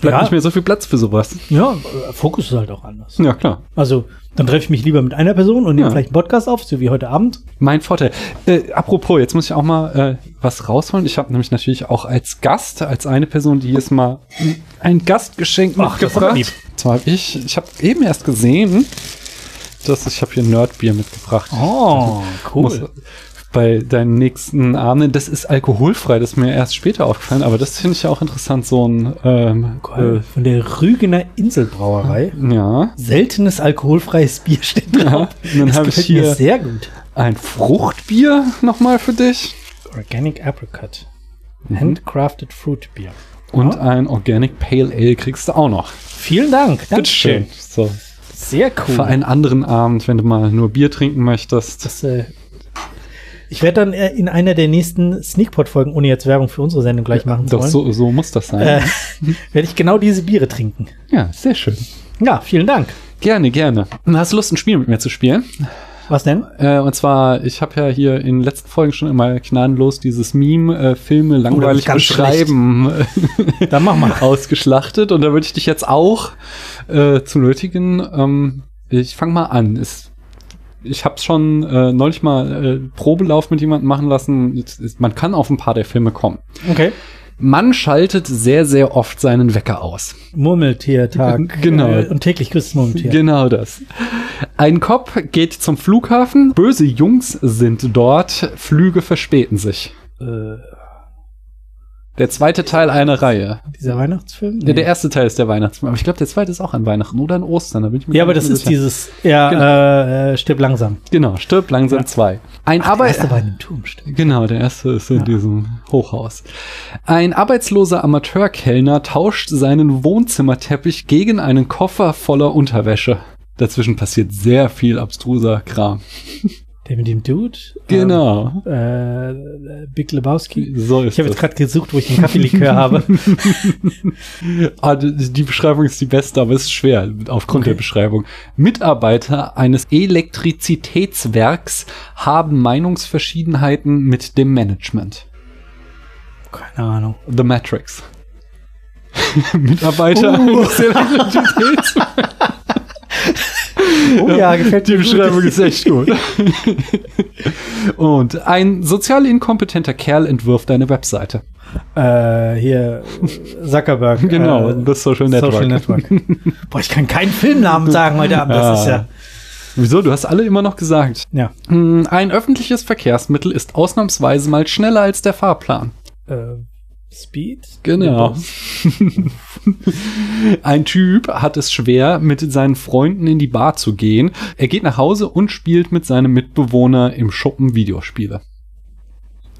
bleibt Ja. nicht mehr so viel Platz für sowas. Ja, äh, Fokus ist halt auch anders. Ja, klar. Also, dann treffe ich mich lieber mit einer Person und nehme Ja. vielleicht einen Podcast auf, so wie heute Abend. Mein Vorteil. Äh, apropos, jetzt muss ich auch mal äh, was rausholen. Ich habe nämlich natürlich auch als Gast, als eine Person, die jetzt mal ein Gastgeschenk Ach, mitgebracht. Zwar habe ich, ich habe eben erst gesehen, dass ich habe hier Nerdbier mitgebracht. Oh, Muss bei deinen nächsten Abenden, das ist alkoholfrei, das ist mir erst später aufgefallen, aber das finde ich ja auch interessant, so ein ähm, Geil. Von der Rügener Inselbrauerei. äh, ja, Seltenes alkoholfreies Bier steht drauf. ja. Dann das habe ich gefällt mir hier sehr gut. ein Fruchtbier nochmal für dich Organic Apricot. Mhm. Handcrafted Fruit Beer. und Ja. ein Organic Pale Ale kriegst du auch noch. Vielen Dank. Dankeschön. So, Sehr cool. für einen anderen Abend, wenn du mal nur Bier trinken möchtest. Das, äh, ich werde dann äh, in einer der nächsten Sneakpot-Folgen, ohne jetzt Werbung für unsere Sendung gleich machen zu Doch, wollen, so, so muss das sein. äh, <laughs> werde ich genau diese Biere trinken. Ja, sehr schön. Ja, vielen Dank. Gerne, gerne. Hast du Lust, ein Spiel mit mir zu spielen? Was denn? Äh, und zwar, ich habe ja hier in den letzten Folgen schon immer gnadenlos dieses Meme, äh, Filme langweilig ganz beschreiben, <laughs> <laughs> Dann mach mal. ausgeschlachtet. Und da würde ich dich jetzt auch äh, zu nötigen. Ähm, ich fange mal an. Es, ich habe schon äh, neulich mal äh, Probelauf mit jemandem machen lassen. Jetzt ist, man kann auf ein paar der Filme kommen. Okay. Man schaltet sehr, sehr oft seinen Wecker aus. Murmeltiertag. Genau. Äh, und täglich grüßt Murmeltier. Genau das. Ein Cop geht zum Flughafen. Böse Jungs sind dort. Flüge verspäten sich. äh, Der zweite Teil einer Reihe. dieser Weihnachtsfilm? Der, der erste Teil ist der Weihnachtsfilm. Aber ich glaube, der zweite ist auch an Weihnachten oder an Ostern. Da bin ich mir Ja, aber das ist dieses, ja, Genau. äh, äh, stirb langsam. Genau, stirb langsam zwei. Ein Der Arbeit. erste war in dem Turm, stimmt. Genau, der erste ist in Ja. diesem Hochhaus. Ein arbeitsloser Amateurkellner tauscht seinen Wohnzimmerteppich gegen einen Koffer voller Unterwäsche. Dazwischen passiert sehr viel abstruser Kram. <laughs> Der mit dem Dude. Genau. Ähm, äh, Big Lebowski. So ist Ich habe jetzt gerade gesucht, wo ich den Kaffeelikör habe. <laughs> <laughs> Ah, die, die Beschreibung ist die beste, aber es ist schwer aufgrund Okay. der Beschreibung. Mitarbeiter eines Elektrizitätswerks haben Meinungsverschiedenheiten mit dem Management. Keine Ahnung. The Matrix. <laughs> Mitarbeiter Uh. eines Elektrizitätswerks. Oh ja, gefällt Die mir gut. Beschreibung ist echt gut. <laughs> Und ein sozial inkompetenter Kerl entwirft eine Webseite. Äh, hier, Zuckerberg. <laughs> Genau, äh, das Social Network. Social Network. <laughs> Boah, ich kann keinen Filmnamen sagen heute Abend. Das ist ja. Wieso? Du hast alle immer noch gesagt. Ja. Hm, Ein öffentliches Verkehrsmittel ist ausnahmsweise mal schneller als der Fahrplan. Äh, Speed? Genau. <laughs> Ein Typ hat es schwer, mit seinen Freunden in die Bar zu gehen. Er geht nach Hause und spielt mit seinem Mitbewohner im Schuppen Videospiele.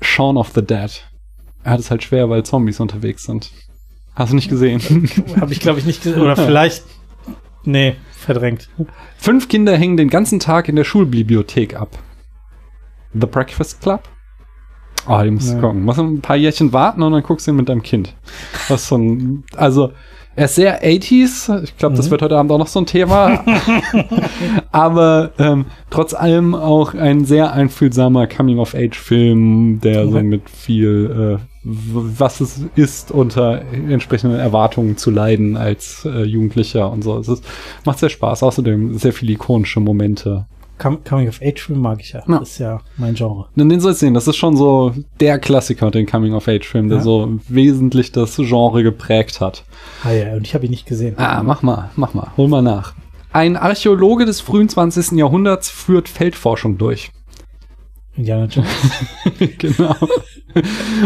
Shaun of the Dead. Er hat es halt schwer, weil Zombies unterwegs sind. Hast du nicht gesehen? Habe ich, glaube ich, nicht gesehen. Oder <laughs> vielleicht. Nee, verdrängt. Fünf Kinder hängen den ganzen Tag in der Schulbibliothek ab. The Breakfast Club? Oh, die musst du Ja. gucken. Musst ein paar Jährchen warten und dann guckst du ihn mit deinem Kind. Was so ein, also, er ist sehr 80s. Ich glaube, das Mhm. wird heute Abend auch noch so ein Thema. <laughs> Aber ähm, trotz allem auch ein sehr einfühlsamer Coming-of-Age-Film, der so Okay. mit viel äh, was es ist, unter entsprechenden Erwartungen zu leiden als äh, Jugendlicher und so. Es ist, macht sehr Spaß. Außerdem sehr viele ikonische Momente. Coming of Age Film mag ich ja. ja. Das ist ja mein Genre. Und den sollst du sehen. Das ist schon so der Klassiker, den Coming of Age Film, der ja. so wesentlich das Genre geprägt hat. Ah ja, und ich habe ihn nicht gesehen. Ah, mach mal, mach mal. Hol mal nach. Ein Archäologe des frühen 20. Jahrhunderts führt Feldforschung durch. Indiana Jones. <laughs> genau.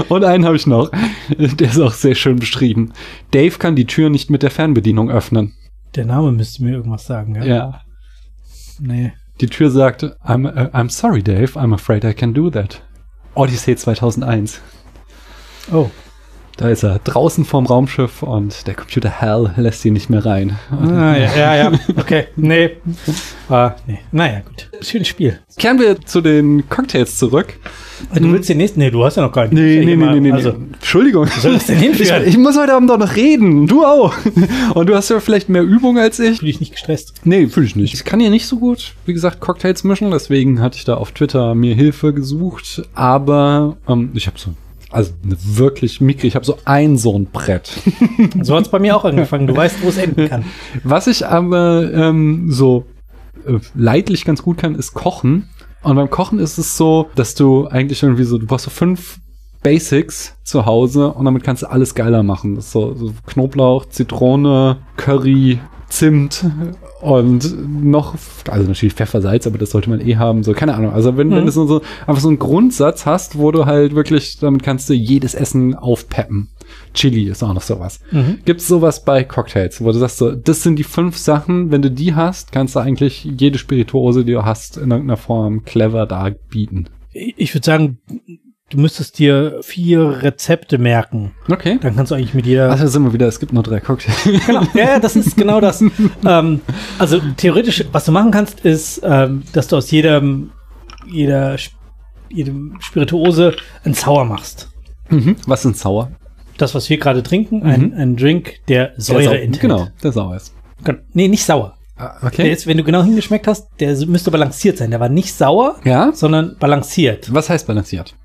Und einen habe ich noch. Der ist auch sehr schön beschrieben. Dave kann die Tür nicht mit der Fernbedienung öffnen. Der Name müsste mir irgendwas sagen, ja? Ja. Nee. Die Tür sagt, I'm, uh, I'm sorry, Dave, I'm afraid I can do that. Odyssey 2001. Oh. Da ist er draußen vorm Raumschiff und der Computer Hell lässt ihn nicht mehr rein. Ah, ja, ja, ja. Okay. Nee. <laughs> Ah, nee. Naja, gut. Schönes Spiel. Kehren wir zu den Cocktails zurück. Du willst den nächsten? Nee, du hast ja noch keinen. Nee, nee, nee, nee, nee. Also, Entschuldigung. Soll das denn hinführen? Ich, ich muss heute Abend doch noch reden. Du auch. <laughs> Und du hast ja vielleicht mehr Übung als ich. Fühle ich nicht gestresst. Nee, fühle ich nicht. Ich kann hier nicht so gut, wie gesagt, Cocktails mischen. Deswegen hatte ich da auf Twitter mir Hilfe gesucht. Aber ähm, ich habe so also wirklich mickrig. Ich habe so ein so ein Brett. <laughs> so hat's bei mir auch angefangen. Du weißt, wo es enden kann. Was ich aber ähm, so äh, leidlich ganz gut kann, ist kochen. Und beim Kochen ist es so, dass du eigentlich irgendwie so, du brauchst so fünf Basics zu Hause und damit kannst du alles geiler machen. So, so Knoblauch, Zitrone, Curry, Zimt und noch, also natürlich Pfeffer, Salz, aber das sollte man eh haben, so, keine Ahnung. Also wenn, mhm. wenn du so, einfach so einen Grundsatz hast, wo du halt wirklich, damit kannst du jedes Essen aufpeppen. Chili ist auch noch sowas. Mhm. Gibt es sowas bei Cocktails, wo du sagst so, das sind die fünf Sachen, wenn du die hast, kannst du eigentlich jede Spirituose, die du hast, in irgendeiner Form clever darbieten. Ich würde sagen, Du müsstest dir vier Rezepte merken. Okay. Dann kannst du eigentlich mit jeder. Also sind wir wieder, es gibt nur drei Cocktails. Genau. <laughs> Ja, das ist genau das. <laughs> ähm, also theoretisch, was du machen kannst, ist, ähm, dass du aus jedem, jeder, jedem Spirituose ein Sauer machst. Mhm. Was sind Sauer? Das, was wir gerade trinken, mhm. ein, ein Drink, der Säure der enthält. Genau, der sauer ist. Nee, nicht sauer. Ah, okay. Der ist, wenn du genau hingeschmeckt hast, der müsste balanciert sein. Der war nicht sauer, ja? sondern balanciert. Was heißt balanciert?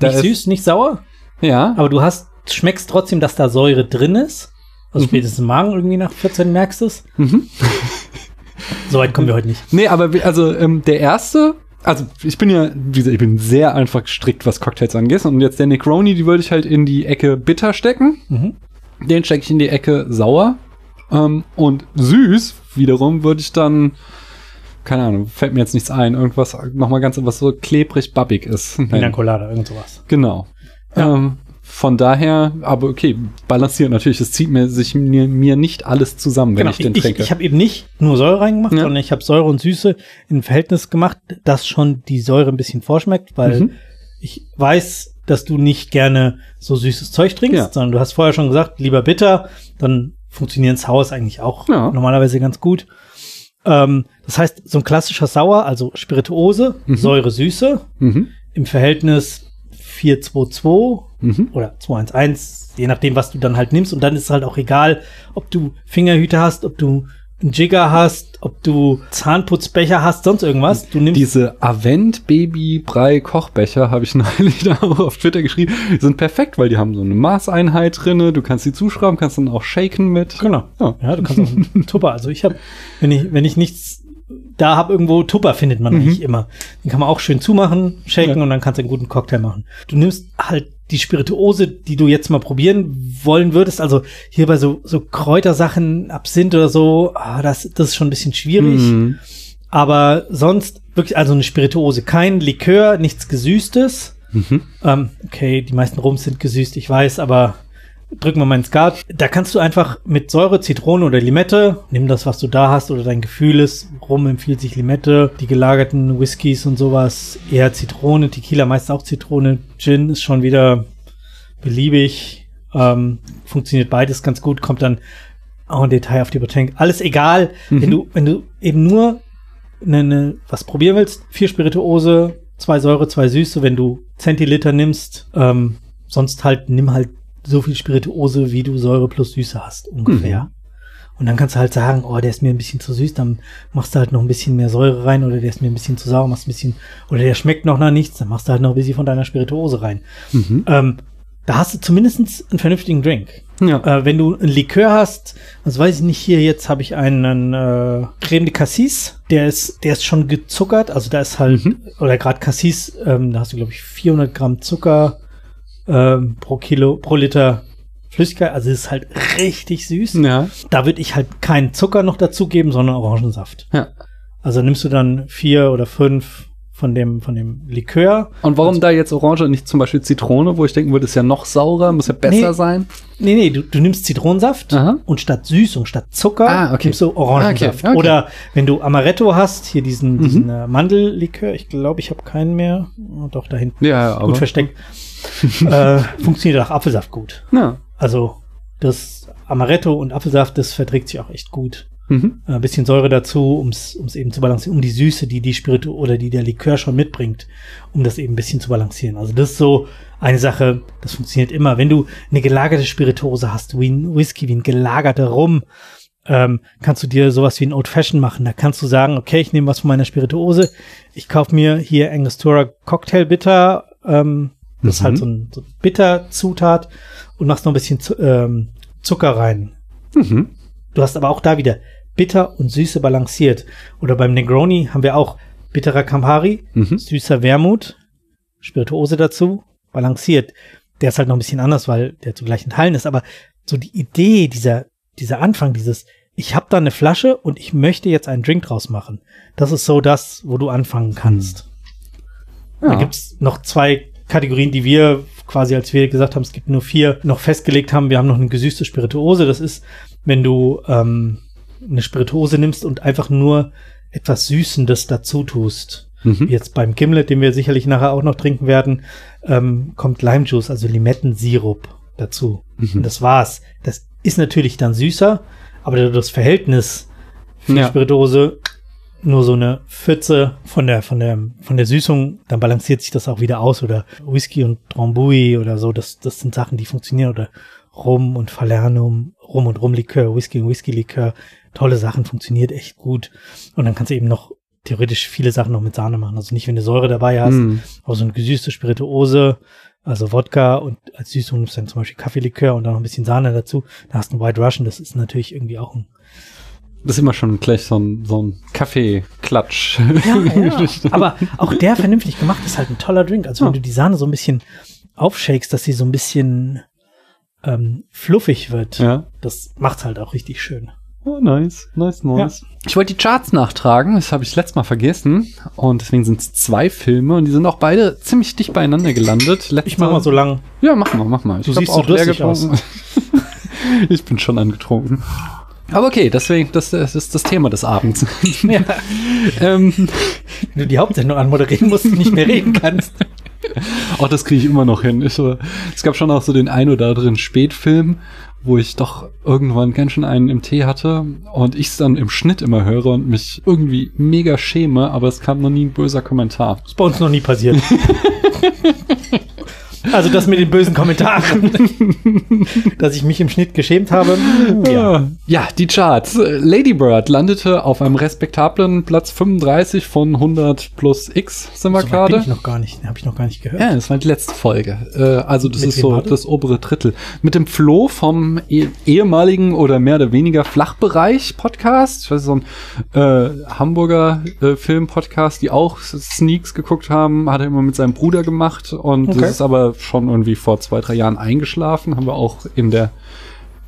Nicht süß, nicht sauer. Ja. Aber du hast, schmeckst trotzdem, dass da Säure drin ist. Also mhm. spätestens im Magen irgendwie nach 14 merkst du es. Mhm. Soweit kommen wir heute nicht. Nee, aber also ähm, der erste, also ich bin ja, wie gesagt, ich bin sehr einfach gestrickt, was Cocktails angeht. Und jetzt der Necroni, die würde ich halt in die Ecke bitter stecken. Mhm. Den stecke ich in die Ecke sauer. Ähm, und süß wiederum würde ich dann keine Ahnung, fällt mir jetzt nichts ein, irgendwas nochmal ganz, was so klebrig babbig ist. Pina Colada, irgend sowas. Genau. Ja. Ähm, von daher, aber okay, balanciert natürlich, es zieht mir sich mir, mir nicht alles zusammen, wenn genau, ich den trinke. Ich habe eben nicht nur Säure reingemacht, ja. sondern ich habe Säure und Süße in Verhältnis gemacht, dass schon die Säure ein bisschen vorschmeckt, weil mhm. ich weiß, dass du nicht gerne so süßes Zeug trinkst, ja. sondern du hast vorher schon gesagt, lieber bitter, dann funktioniert das Haus eigentlich auch ja. normalerweise ganz gut. Ähm, das heißt, so ein klassischer Sauer, also Spirituose, mhm. Säure, Süße, mhm. im Verhältnis 422 mhm. oder 211, je nachdem, was du dann halt nimmst. Und dann ist es halt auch egal, ob du Fingerhüte hast, ob du einen Jigger hast, ob du Zahnputzbecher hast, sonst irgendwas. Du nimmst Diese Avent Baby Brei Kochbecher habe ich <laughs> neulich da auch auf Twitter geschrieben. Die sind perfekt, weil die haben so eine Maßeinheit drinne. Du kannst sie zuschrauben, kannst dann auch shaken mit. Genau. Ja, ja du kannst auch <laughs> einen Tupper. Also ich habe, wenn ich wenn ich nichts da habe irgendwo Tupper findet man mhm. eigentlich immer. Den kann man auch schön zumachen, shaken ja. und dann kannst du einen guten Cocktail machen. Du nimmst halt die Spirituose, die du jetzt mal probieren wollen würdest, also hier bei so, so Kräutersachen, Absinth oder so, ah, das, das ist schon ein bisschen schwierig. Mhm. Aber sonst wirklich, also eine Spirituose, kein Likör, nichts Gesüßtes. Mhm. Ähm, okay, die meisten Rums sind gesüßt, ich weiß, aber drücken wir mal ins Skat. Da kannst du einfach mit Säure, Zitrone oder Limette, nimm das, was du da hast oder dein Gefühl ist. Rum empfiehlt sich Limette, die gelagerten Whiskys und sowas eher Zitrone, Tequila meist auch Zitrone. Gin ist schon wieder beliebig. Ähm, funktioniert beides ganz gut, kommt dann auch ein Detail auf die Botanic. Alles egal, mhm. wenn du, wenn du eben nur eine, eine, was probieren willst, vier Spirituose, zwei Säure, zwei Süße, wenn du Zentiliter nimmst, ähm, sonst halt nimm halt so viel Spirituose, wie du Säure plus Süße hast, ungefähr. Mhm. Und dann kannst du halt sagen, oh, der ist mir ein bisschen zu süß, dann machst du halt noch ein bisschen mehr Säure rein oder der ist mir ein bisschen zu sauer, machst ein bisschen, oder der schmeckt noch nach nichts, dann machst du halt noch ein bisschen von deiner Spirituose rein. Mhm. Ähm, da hast du zumindest einen vernünftigen Drink. Ja. Äh, wenn du ein Likör hast, also weiß ich nicht, hier jetzt habe ich einen äh, Creme de Cassis, der ist, der ist schon gezuckert, also da ist halt, Mhm. oder gerade Cassis, ähm, da hast du glaube ich 400 Gramm Zucker ähm, pro Kilo, pro Liter Flüssigkeit, also ist halt richtig süß. Ja. Da würde ich halt keinen Zucker noch dazugeben, sondern Orangensaft. Ja. Also nimmst du dann vier oder fünf von dem, von dem Likör. Und warum da jetzt Orange und nicht zum Beispiel Zitrone, wo ich denken würde, ist ja noch saurer, muss ja besser Nee. sein? Nee, nee, du, du nimmst Zitronensaft Aha. und statt Süßung, statt Zucker Ah, okay. nimmst du Orangensaft. Okay, okay. Oder wenn du Amaretto hast, hier diesen, Mhm. diesen äh, Mandellikör, ich glaube, ich habe keinen mehr. Oh, doch, da hinten. Ja, aber. Gut versteckt. <laughs> äh, funktioniert auch Apfelsaft gut. Ja. Also das Amaretto und Apfelsaft, das verträgt sich auch echt gut. Mhm. Ein bisschen Säure dazu, um es eben zu balancieren, um die Süße, die die Spiritu oder die der Likör schon mitbringt, um das eben ein bisschen zu balancieren. Also das ist so eine Sache, das funktioniert immer. Wenn du eine gelagerte Spirituose hast, wie ein Whisky, wie ein gelagerter Rum, ähm, kannst du dir sowas wie ein Old Fashion machen. Da kannst du sagen, okay, ich nehme was von meiner Spirituose, ich kaufe mir hier Angostura Cocktail Bitter, ähm, das ist Mhm. halt so ein, so Bitterzutat und machst noch ein bisschen ähm, Zucker rein. Mhm. Du hast aber auch da wieder bitter und Süße balanciert. Oder beim Negroni haben wir auch bitterer Campari, Mhm. süßer Wermut, Spirituose dazu, balanciert. Der ist halt noch ein bisschen anders, weil der zu gleichen Teilen ist. Aber so die Idee, dieser, dieser Anfang, dieses, ich habe da eine Flasche und ich möchte jetzt einen Drink draus machen. Das ist so das, wo du anfangen kannst. Da Ja. gibt's noch zwei Kategorien, die wir quasi, als wir gesagt haben, es gibt nur vier, noch festgelegt haben. Wir haben noch eine gesüßte Spirituose. Das ist, wenn du ähm, eine Spirituose nimmst und einfach nur etwas Süßendes dazu tust. Mhm. Jetzt beim Gimlet, den wir sicherlich nachher auch noch trinken werden, ähm, kommt Limejuice, also Limettensirup dazu. Mhm. Und das war's. Das ist natürlich dann süßer, aber das Verhältnis für Ja. Spirituose nur so eine Pfütze von der, von der, von der Süßung, dann balanciert sich das auch wieder aus oder Whisky und Drambuie oder so, das, das sind Sachen, die funktionieren oder Rum und Falernum, Rum und Rumlikör, Whisky und Whisky-Likör, tolle Sachen, funktioniert echt gut. Und dann kannst du eben noch theoretisch viele Sachen noch mit Sahne machen. Also nicht, wenn du Säure dabei hast, Mhm. aber so eine gesüßte Spirituose, also Wodka und als Süßung nimmst du dann zum Beispiel Kaffeelikör und dann noch ein bisschen Sahne dazu. Da hast du einen White Russian, das ist natürlich irgendwie auch ein Das ist immer schon gleich so ein, so ein Kaffeeklatsch. Ja, ja. <laughs> Aber auch der vernünftig gemacht ist halt ein toller Drink. Also wenn Ja. du die Sahne so ein bisschen aufshakest, dass sie so ein bisschen ähm, fluffig wird, ja. das macht's halt auch richtig schön. Oh, nice, nice, nice. Ich wollte die Charts nachtragen, das habe ich letztes Mal vergessen. Und deswegen sind es zwei Filme und die sind auch beide ziemlich dicht beieinander gelandet. Letzter, Ich mach mal so lang. Ja, mach mal, mach mal. Ich Du hab siehst so durstig aus. <laughs> ich bin schon angetrunken. Aber okay, deswegen, das, das ist das Thema des Abends. <laughs> Ja. <laughs> ähm, Wenn du die Hauptsendung anmoderieren musst und nicht mehr reden kannst. auch das kriege ich immer noch hin. Ich, so, es gab schon auch so den ein oder anderen Spätfilm, wo ich doch irgendwann ganz schön einen im Tee hatte und ich es dann im Schnitt immer höre und mich irgendwie mega schäme, aber es kam noch nie ein böser Kommentar. ist bei uns noch nie passiert. <laughs> Also das mit den bösen Kommentaren, <laughs> dass ich mich im Schnitt geschämt habe. Ja. ja, die Charts. Lady Bird landete auf einem respektablen Platz 35 von 100 plus X, sind wir So weit bin gerade. ich noch gar nicht, habe ich noch gar nicht gehört. Ja, das war die letzte Folge. Äh, also das Mit ist so war das? das obere Drittel. Mit dem Flo vom eh ehemaligen oder mehr oder weniger Flachbereich-Podcast. Ich weiß, so ein äh, Hamburger äh, Film-Podcast, die auch Sneaks geguckt haben, hat er immer mit seinem Bruder gemacht. Und Okay. das ist aber schon irgendwie vor zwei, drei Jahren eingeschlafen. Haben wir auch in der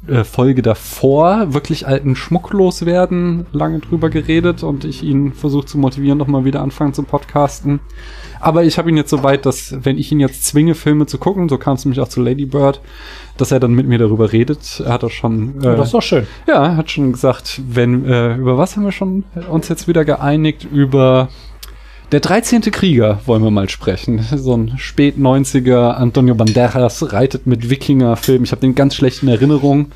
äh, Folge davor wirklich alten Schmuck loswerden, lange drüber geredet und ich ihn versucht zu motivieren, nochmal wieder anfangen zu podcasten. Aber ich habe ihn jetzt so weit, dass wenn ich ihn jetzt zwinge, Filme zu gucken, so kam es nämlich auch zu Lady Bird, dass er dann mit mir darüber redet. Er hat auch schon, äh, das ist doch schön. ja, er hat schon gesagt, wenn, äh, über was haben wir schon uns jetzt wieder geeinigt? Über der 13. Krieger wollen wir mal sprechen. So ein spät 90er Antonio Banderas reitet mit Wikinger-Film. Ich habe den ganz schlecht in Erinnerung.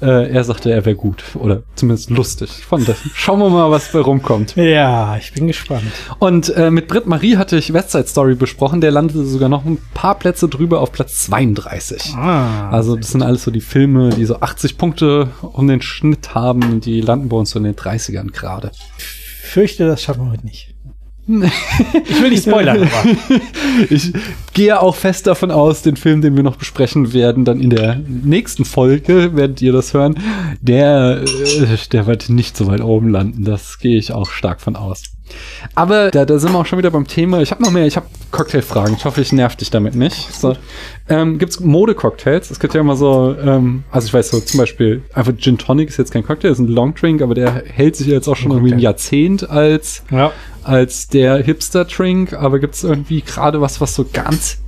Äh, er sagte, er wäre gut. Oder zumindest lustig. Von das. Schauen wir mal, was bei rumkommt. Ja, ich bin gespannt. Und äh, mit Britt Marie hatte ich Westside Story besprochen. Der landete sogar noch ein paar Plätze drüber auf Platz 32. Ah, Also das sind alles so die Filme, die so 80 Punkte um den Schnitt haben. Die landen bei uns so in den 30ern gerade. fürchte, das schaffen wir heute nicht. Ich will nicht spoilern, aber. <laughs> Ich gehe auch fest davon aus, den Film, den wir noch besprechen werden, dann in der nächsten Folge, werdet ihr das hören, der, äh, der wird nicht so weit oben landen. Das gehe ich auch stark von aus. Aber da, da sind wir auch schon wieder beim Thema. Ich habe noch mehr, ich habe Cocktailfragen. Ich hoffe, ich nerv dich damit nicht. So. Ähm, Gibt es Mode-Cocktails? Es gibt ja immer so, ähm, also ich weiß so zum Beispiel, einfach Gin Tonic ist jetzt kein Cocktail, ist ein Longdrink, aber der hält sich jetzt auch schon irgendwie ein Jahrzehnt als, Ja. Als der Hipster-Drink. Aber gibt es irgendwie gerade was, was so ganz,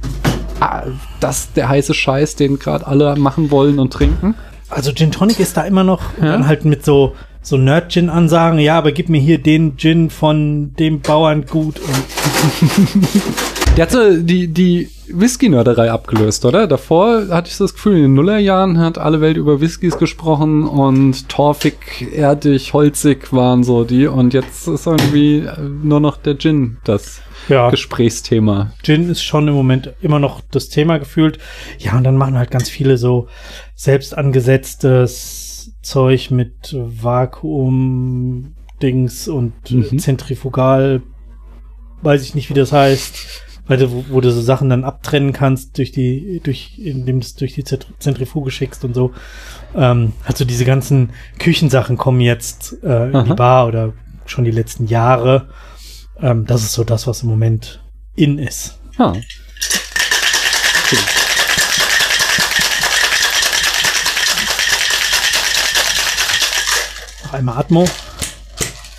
ah, das der heiße Scheiß, den gerade alle machen wollen und trinken? Also Gin Tonic ist da immer noch Ja. dann halt mit so so Nerd-Gin-Ansagen, ja, aber gib mir hier den Gin von dem Bauerngut und <laughs> Der hat so die, die Whisky-Nörderei abgelöst, oder? Davor hatte ich so das Gefühl, in den Nullerjahren hat alle Welt über Whiskys gesprochen und torfig, erdig, holzig waren so die und jetzt ist irgendwie nur noch der Gin das ja, Gesprächsthema. Gin ist schon im Moment immer noch das Thema gefühlt. Ja, und dann machen halt ganz viele so selbst angesetztes Zeug mit Vakuum-Dings und äh, Mhm. Zentrifugal, weiß ich nicht, wie das heißt, weil du, wo, wo du so Sachen dann abtrennen kannst durch die, durch, indem du es durch die Zent- Zentrifuge schickst und so. Ähm, also diese ganzen Küchensachen kommen jetzt äh, in die Aha. Bar oder schon die letzten Jahre. Ähm, das ist so das, was im Moment in ist. Ah. Okay. Noch einmal Atmo.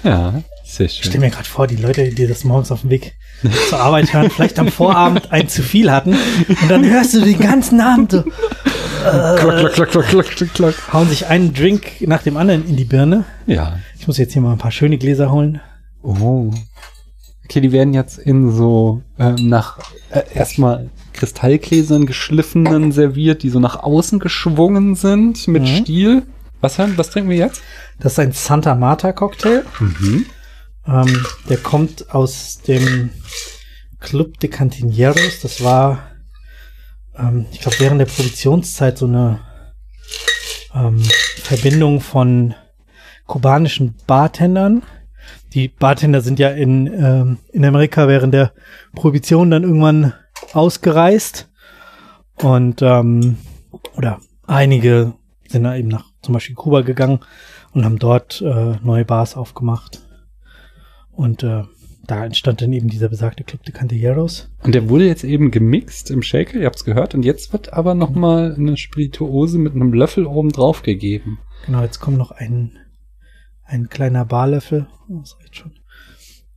Ja, sehr Ich stelle schön. mir gerade vor, die Leute, die das morgens auf dem Weg <laughs> zur Arbeit hören, vielleicht am Vorabend ein zu viel hatten und dann hörst du den ganzen Abend so, Klock, klock, klock, klock, klock, klock, klock. hauen sich einen Drink nach dem anderen in die Birne. Ja. Ich muss jetzt hier mal ein paar schöne Gläser holen. Oh. Okay, die werden jetzt in so ähm, nach äh, erstmal Kristallgläsern geschliffenen serviert, die so nach außen geschwungen sind mit Mhm. Stiel. Was haben, was trinken wir jetzt? Das ist ein Santa Marta Cocktail. Mhm. Ähm, der kommt aus dem Club de Cantineros. Das war, ähm, ich glaube, während der Produktionszeit so eine ähm, Verbindung von kubanischen Bartendern. Die Bartender sind ja in, ähm, in Amerika während der Prohibition dann irgendwann ausgereist. Und, ähm, oder einige sind da eben nach zum Beispiel Kuba gegangen und haben dort äh, neue Bars aufgemacht. Und äh, da entstand dann eben dieser besagte Club de Cantilleros. Und der wurde jetzt eben gemixt im Shaker, ihr habt's gehört, und jetzt wird aber noch mal eine Spirituose mit einem Löffel oben drauf gegeben. Genau, jetzt kommt noch ein, ein kleiner Barlöffel. Oh, das reicht schon.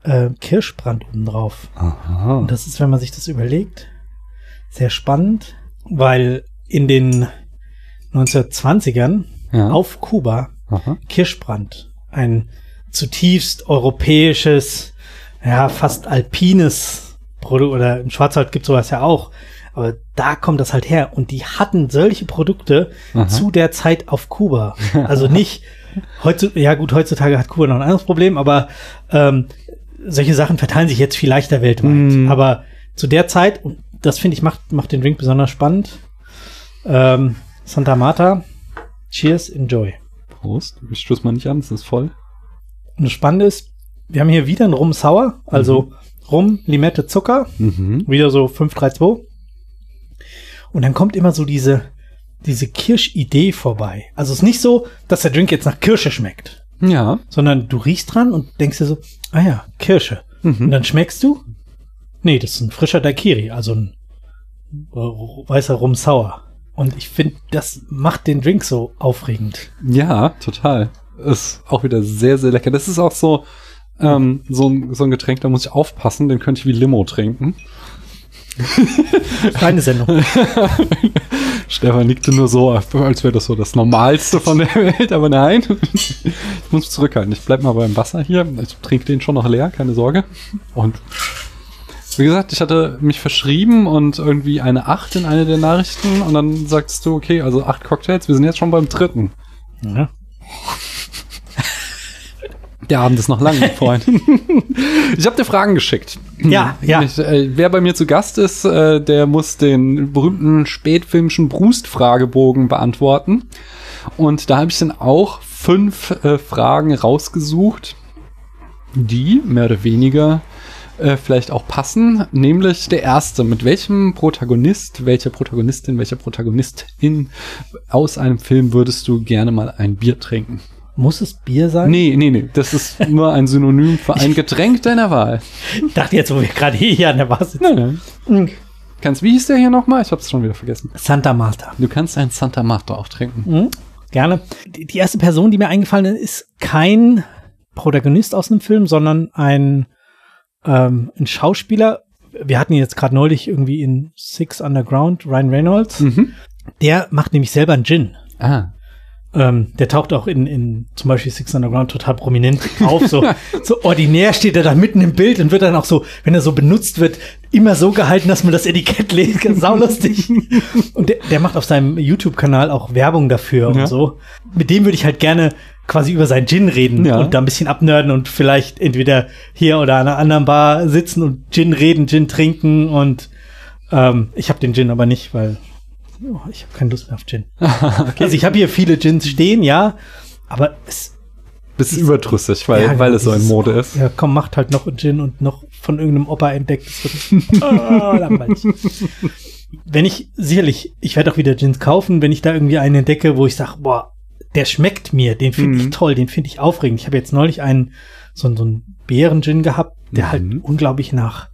Äh, Kirschbrand oben drauf. Aha. Und das ist, wenn man sich das überlegt, sehr spannend, weil in den 1920ern ja. auf Kuba Aha. Kirschbrand, ein zutiefst europäisches, ja, fast alpines Produkt, oder im Schwarzwald gibt sowas ja auch, aber da kommt das halt her. Und die hatten solche Produkte Aha. zu der Zeit auf Kuba. Also nicht, <laughs> heutzutage, ja gut, heutzutage hat Kuba noch ein anderes Problem, aber ähm, solche Sachen verteilen sich jetzt viel leichter weltweit. Mm. Aber zu der Zeit, und das finde ich macht, macht den Drink besonders spannend, ähm, Santa Marta, cheers, enjoy. Prost. Ich stoß mal nicht an, es ist voll. Und das Spannende ist, wir haben hier wieder einen Rum Sauer, also Rum, Limette, Zucker, Mhm. wieder so 532. Und dann kommt immer so diese, diese Kirschidee vorbei. Also es ist nicht so, dass der Drink jetzt nach Kirsche schmeckt, Ja. sondern du riechst dran und denkst dir so, ah ja, Kirsche. Und Mhm. dann schmeckst du, nee, das ist ein frischer Daiquiri, also ein äh, weißer Rum Sauer. Und ich finde, das macht den Drink so aufregend. Ja, total. Ist auch wieder sehr, sehr lecker. Das ist auch so, ähm, so, ein, so ein Getränk, da muss ich aufpassen, den könnte ich wie Limo trinken. <laughs> Kleine Sendung. <laughs> Stefan nickte nur so, als wäre das so das Normalste von der Welt, aber nein. Ich muss zurückhalten. Ich bleib mal beim Wasser hier. Ich trinke den schon noch leer, keine Sorge. Und wie gesagt, ich hatte mich verschrieben und irgendwie eine 8 in eine der Nachrichten und dann sagst du, okay, also acht Cocktails, wir sind jetzt schon beim dritten. Ja. Der Abend ist noch lang, mein Freund. <laughs> ich habe dir Fragen geschickt. Ja, ja. Ich, äh, wer bei mir zu Gast ist, äh, der muss den berühmten spätfilmischen Brust-Fragebogen beantworten. Und da habe ich dann auch fünf äh, Fragen rausgesucht, die mehr oder weniger äh, vielleicht auch passen, nämlich der erste. Mit welchem Protagonist, welcher Protagonistin, welcher Protagonistin aus einem Film würdest du gerne mal ein Bier trinken? Muss es Bier sein? Nee, nee, nee. Das ist <laughs> nur ein Synonym für ein Getränk deiner Wahl. Ich dachte jetzt, wo wir gerade hier an der Bar sitzen. Nein, nein. Kannst, wie hieß der hier nochmal? Ich hab's schon wieder vergessen. Santa Marta. Du kannst ein Santa Marta auch trinken. Mhm, gerne. Die, die erste Person, die mir eingefallen ist, ist kein Protagonist aus einem Film, sondern ein, ähm, ein Schauspieler. Wir hatten ihn jetzt gerade neulich irgendwie in Six Underground, Ryan Reynolds. Mhm. Der macht nämlich selber einen Gin. Ah. Ähm, der taucht auch in, in zum Beispiel Six Underground total prominent auf. So, <laughs> so ordinär steht er da mitten im Bild und wird dann auch so, wenn er so benutzt wird, immer so gehalten, dass man das Etikett lesen <laughs> kann. Saulustig. und der, der macht auf seinem YouTube-Kanal auch Werbung dafür Ja. und so. Mit dem würde ich halt gerne quasi über sein Gin reden Ja. und da ein bisschen abnörden und vielleicht entweder hier oder an einer anderen Bar sitzen und Gin reden, Gin trinken und ähm, ich habe den Gin aber nicht, weil oh, ich habe keine Lust mehr auf Gin. <laughs> Also ich habe hier viele Gins stehen, ja, aber es Bist überdrüssig, weil, ja, weil es so in Mode ist. Ja, komm, macht halt noch einen Gin und noch von irgendeinem Opa entdeckt. Das wird <laughs> oh, langweilig. Wenn ich, sicherlich, ich werde auch wieder Gins kaufen, wenn ich da irgendwie einen entdecke, wo ich sage, boah, der schmeckt mir, den finde Mhm. ich toll, den finde ich aufregend. Ich habe jetzt neulich einen, so, so einen Beeren-Gin gehabt, der Mhm. halt unglaublich nach,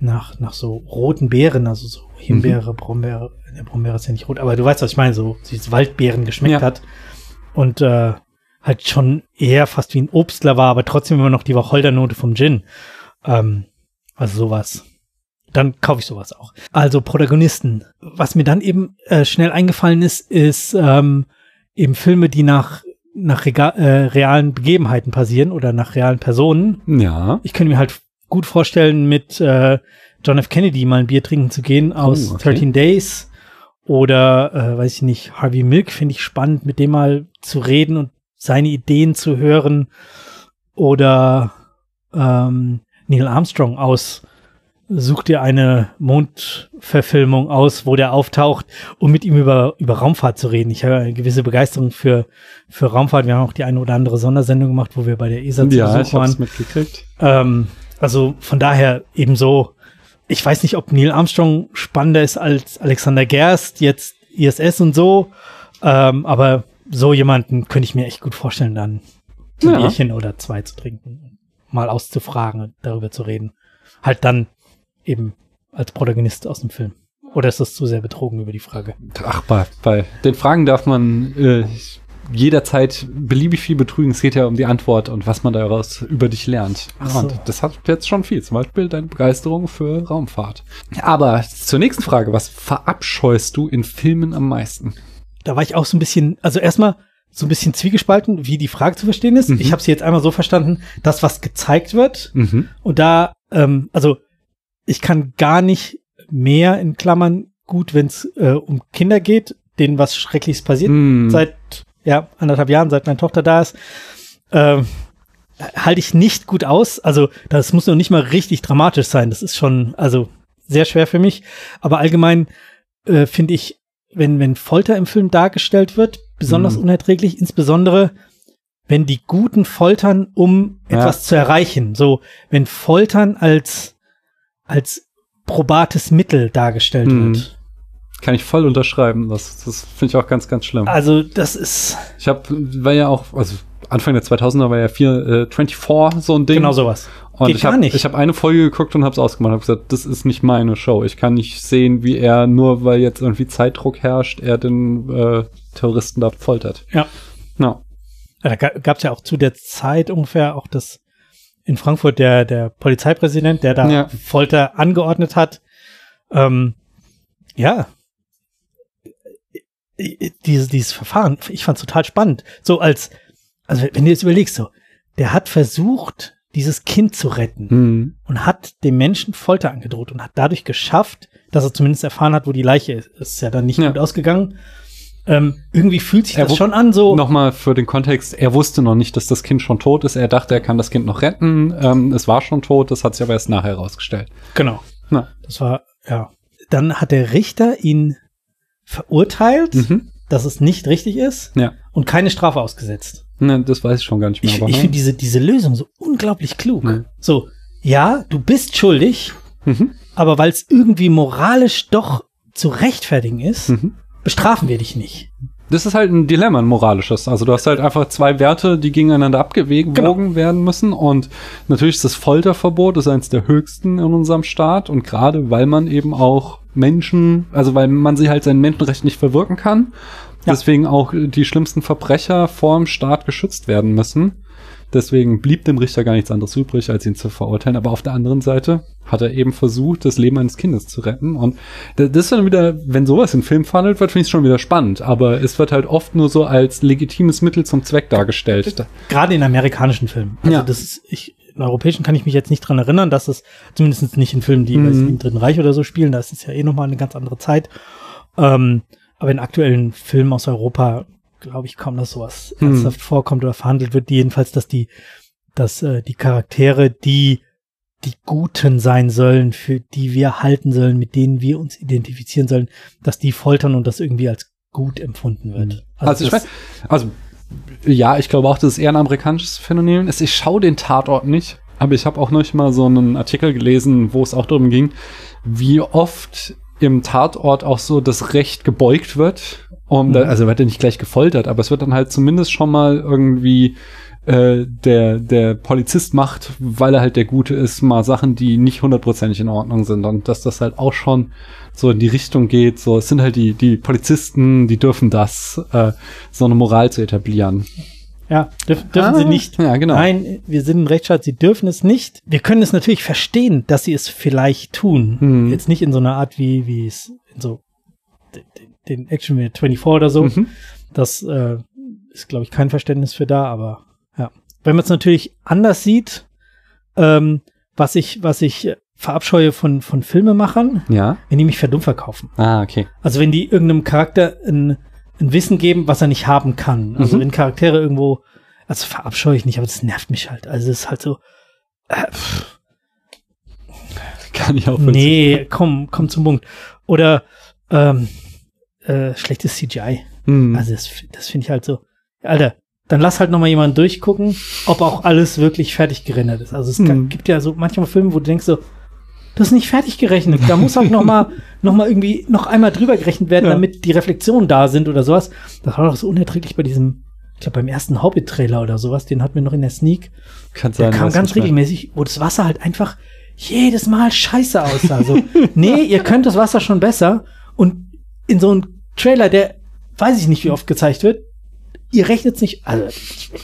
nach, nach so roten Beeren, also so Himbeere, Mhm. Brombeere, der Brombeere ist ja nicht rot, aber du weißt, was ich meine, so diese Waldbeeren geschmeckt Ja. hat. Und äh, halt schon eher fast wie ein Obstler war, aber trotzdem immer noch die Wacholdernote vom Gin. Ähm, also sowas. Dann kaufe ich sowas auch. Also Protagonisten. Was mir dann eben äh, schnell eingefallen ist, ist ähm, eben Filme, die nach nach rega äh, realen Begebenheiten passieren oder nach realen Personen. Ja. Ich könnte mir halt gut vorstellen, mit äh, John F. Kennedy mal ein Bier trinken zu gehen aus Oh, okay. 13 Days oder äh, weiß ich nicht, Harvey Milk finde ich spannend, mit dem mal zu reden und seine Ideen zu hören oder ähm, Neil Armstrong aus Such dir eine Mondverfilmung aus, wo der auftaucht, um mit ihm über, über Raumfahrt zu reden. Ich habe eine gewisse Begeisterung für, für Raumfahrt. Wir haben auch die eine oder andere Sondersendung gemacht, wo wir bei der ESA zu Ja, Besuch ich waren. hab's mitgekriegt. Ähm, also von daher ebenso, ich weiß nicht, ob Neil Armstrong spannender ist als Alexander Gerst, jetzt ISS und so, ähm, aber so jemanden könnte ich mir echt gut vorstellen, dann ein Ja. Bierchen oder zwei zu trinken, mal auszufragen und darüber zu reden. Halt dann eben als Protagonist aus dem Film. Oder ist das zu sehr betrogen über die Frage? Ach, bei, bei den Fragen darf man äh, jederzeit beliebig viel betrügen. Es geht ja um die Antwort und was man daraus über dich lernt. So. Und das hat jetzt schon viel. Zum Beispiel deine Begeisterung für Raumfahrt. Aber zur nächsten Frage. Was verabscheust du in Filmen am meisten? da war ich auch so ein bisschen, also erstmal so ein bisschen zwiegespalten, wie die Frage zu verstehen ist. Mhm. Ich habe sie jetzt einmal so verstanden, das, was gezeigt wird, Mhm. und da, ähm, also ich kann gar nicht mehr in Klammern gut, wenn es äh, um Kinder geht, denen was Schreckliches passiert, Hm. seit ja anderthalb Jahren, seit meine Tochter da ist, ähm, halte ich nicht gut aus. Also das muss noch nicht mal richtig dramatisch sein. Das ist schon also sehr schwer für mich. Aber allgemein äh, finde ich, wenn wenn Folter im Film dargestellt wird, besonders Mhm. unerträglich, insbesondere wenn die Guten foltern, um Ja. etwas zu erreichen. So, wenn Foltern als, als probates Mittel dargestellt Mhm. wird. Kann ich voll unterschreiben. Das, das finde ich auch ganz, ganz schlimm. Also, das ist Ich habe, war ja auch, also Anfang der 2000er war ja vier, äh, 24 so ein Ding. genau sowas. Und Geht ich gar habe nicht. ich hab eine Folge geguckt und habe es ausgemacht. Habe gesagt, das ist nicht meine Show. Ich kann nicht sehen, wie er nur, weil jetzt irgendwie Zeitdruck herrscht, er den äh, Terroristen da foltert. Ja. Ja. Ja, Da gab es ja auch zu der Zeit ungefähr auch das in Frankfurt der, der Polizeipräsident, der da Ja. Folter angeordnet hat. Ähm, ja. Dieses, dieses Verfahren, ich fand total spannend. So als, also wenn du jetzt überlegst, so, der hat versucht, dieses Kind zu retten Hm. und hat dem Menschen Folter angedroht und hat dadurch geschafft, dass er zumindest erfahren hat, wo die Leiche ist. Ist ja dann nicht Ja. gut ausgegangen. Ähm, irgendwie fühlt sich Er das schon an, so. Nochmal für den Kontext, er wusste noch nicht, dass das Kind schon tot ist. Er dachte, er kann das Kind noch retten. Ähm, es war schon tot, das hat sich aber erst nachher herausgestellt. Genau. Na. Das war, ja. Dann hat der Richter ihn verurteilt, Mhm. dass es nicht richtig ist Ja. und keine Strafe ausgesetzt. Ne, das weiß ich schon gar nicht mehr. Ich, aber, ich ne? finde diese, diese Lösung so unglaublich klug. Mhm. So, ja, du bist schuldig, Mhm. aber weil es irgendwie moralisch doch zu rechtfertigen ist, Mhm. Bestrafen wir dich nicht. Das ist halt ein Dilemma, ein moralisches. Also du hast halt einfach zwei Werte, die gegeneinander abgewogen Genau. werden müssen. Und natürlich ist das Folterverbot ist eines der höchsten in unserem Staat. Und gerade weil man eben auch Menschen, also weil man sie halt sein Menschenrecht nicht verwirken kann, Ja. deswegen auch die schlimmsten Verbrecher vor dem Staat geschützt werden müssen. Deswegen blieb dem Richter gar nichts anderes übrig, als ihn zu verurteilen. Aber auf der anderen Seite hat er eben versucht, das Leben eines Kindes zu retten. Und da- das ist dann wieder, wenn sowas in Film verhandelt wird, finde ich es schon wieder spannend. Aber es wird halt oft nur so als legitimes Mittel zum Zweck dargestellt. Gerade in amerikanischen Filmen. Also Ja. das ist, ich, in europäischen kann ich mich jetzt nicht dran erinnern, dass es zumindest nicht in Filmen, die Mhm. im Dritten Reich oder so spielen, da ist es ja eh nochmal eine ganz andere Zeit. Ähm, aber in aktuellen Filmen aus Europa glaube ich kaum, dass sowas Mhm. ernsthaft vorkommt oder verhandelt wird. Jedenfalls, dass die, dass äh, die Charaktere, die die Guten sein sollen, für die wir halten sollen, mit denen wir uns identifizieren sollen, dass die foltern und das irgendwie als gut empfunden wird. Also, ich das- weiß, also ja, ich glaube auch, dass es eher ein amerikanisches Phänomen ist. Ich schaue den Tatort nicht, aber ich habe auch noch mal so einen Artikel gelesen, wo es auch darum ging, wie oft im Tatort auch so das Recht gebeugt wird. Um da, Mhm. also wird er nicht gleich gefoltert, aber es wird dann halt zumindest schon mal irgendwie äh, der, der Polizist macht, weil er halt der Gute ist, mal Sachen, die nicht hundertprozentig in Ordnung sind. Und dass das halt auch schon so in die Richtung geht, so es sind halt die, die Polizisten, die dürfen das, äh, so eine Moral zu etablieren. Ja, dürf, dürfen Ah, sie nicht. ja, genau. Nein, wir sind ein Rechtsstaat, sie dürfen es nicht. Wir können es natürlich verstehen, dass sie es vielleicht tun. Mhm. Jetzt nicht in so einer Art, wie, wie es in so den, Action wie 24 oder so. Mhm. Das äh, ist, glaube ich, kein Verständnis für da, aber ja. Wenn man es natürlich anders sieht, ähm, was ich, was ich verabscheue von, von Filmemachern, Ja. wenn die mich für dumm verkaufen. Ah, okay. Also wenn die irgendeinem Charakter ein, ein Wissen geben, was er nicht haben kann. Also Mhm. wenn Charaktere irgendwo, also verabscheue ich nicht, aber das nervt mich halt. Also es ist halt so, äh, pff, Kann ich auch nee, komm, komm zum Punkt. Oder ähm, äh, schlechtes CGI. Mhm. Also das, das finde ich halt so, Alter, dann lass halt noch mal jemanden durchgucken, ob auch alles wirklich fertig gerendert ist. Also es Mhm. gibt ja so manchmal Filme, wo du denkst so, das ist nicht fertig gerechnet. Da muss auch noch mal, <laughs> noch mal irgendwie noch einmal drüber gerechnet werden, Ja. damit die Reflexionen da sind oder sowas. Das war doch so unerträglich bei diesem, ich glaube beim ersten Hobbit-Trailer oder sowas, den hatten wir noch in der Sneak. Kann Der sein, kam weiß ganz regelmäßig, wo das Wasser halt einfach jedes Mal scheiße aussah. So, <laughs> nee, ihr könnt das Wasser schon besser. Und in so einem Trailer, der weiß ich nicht, wie oft gezeigt wird, ihr rechnet nicht, also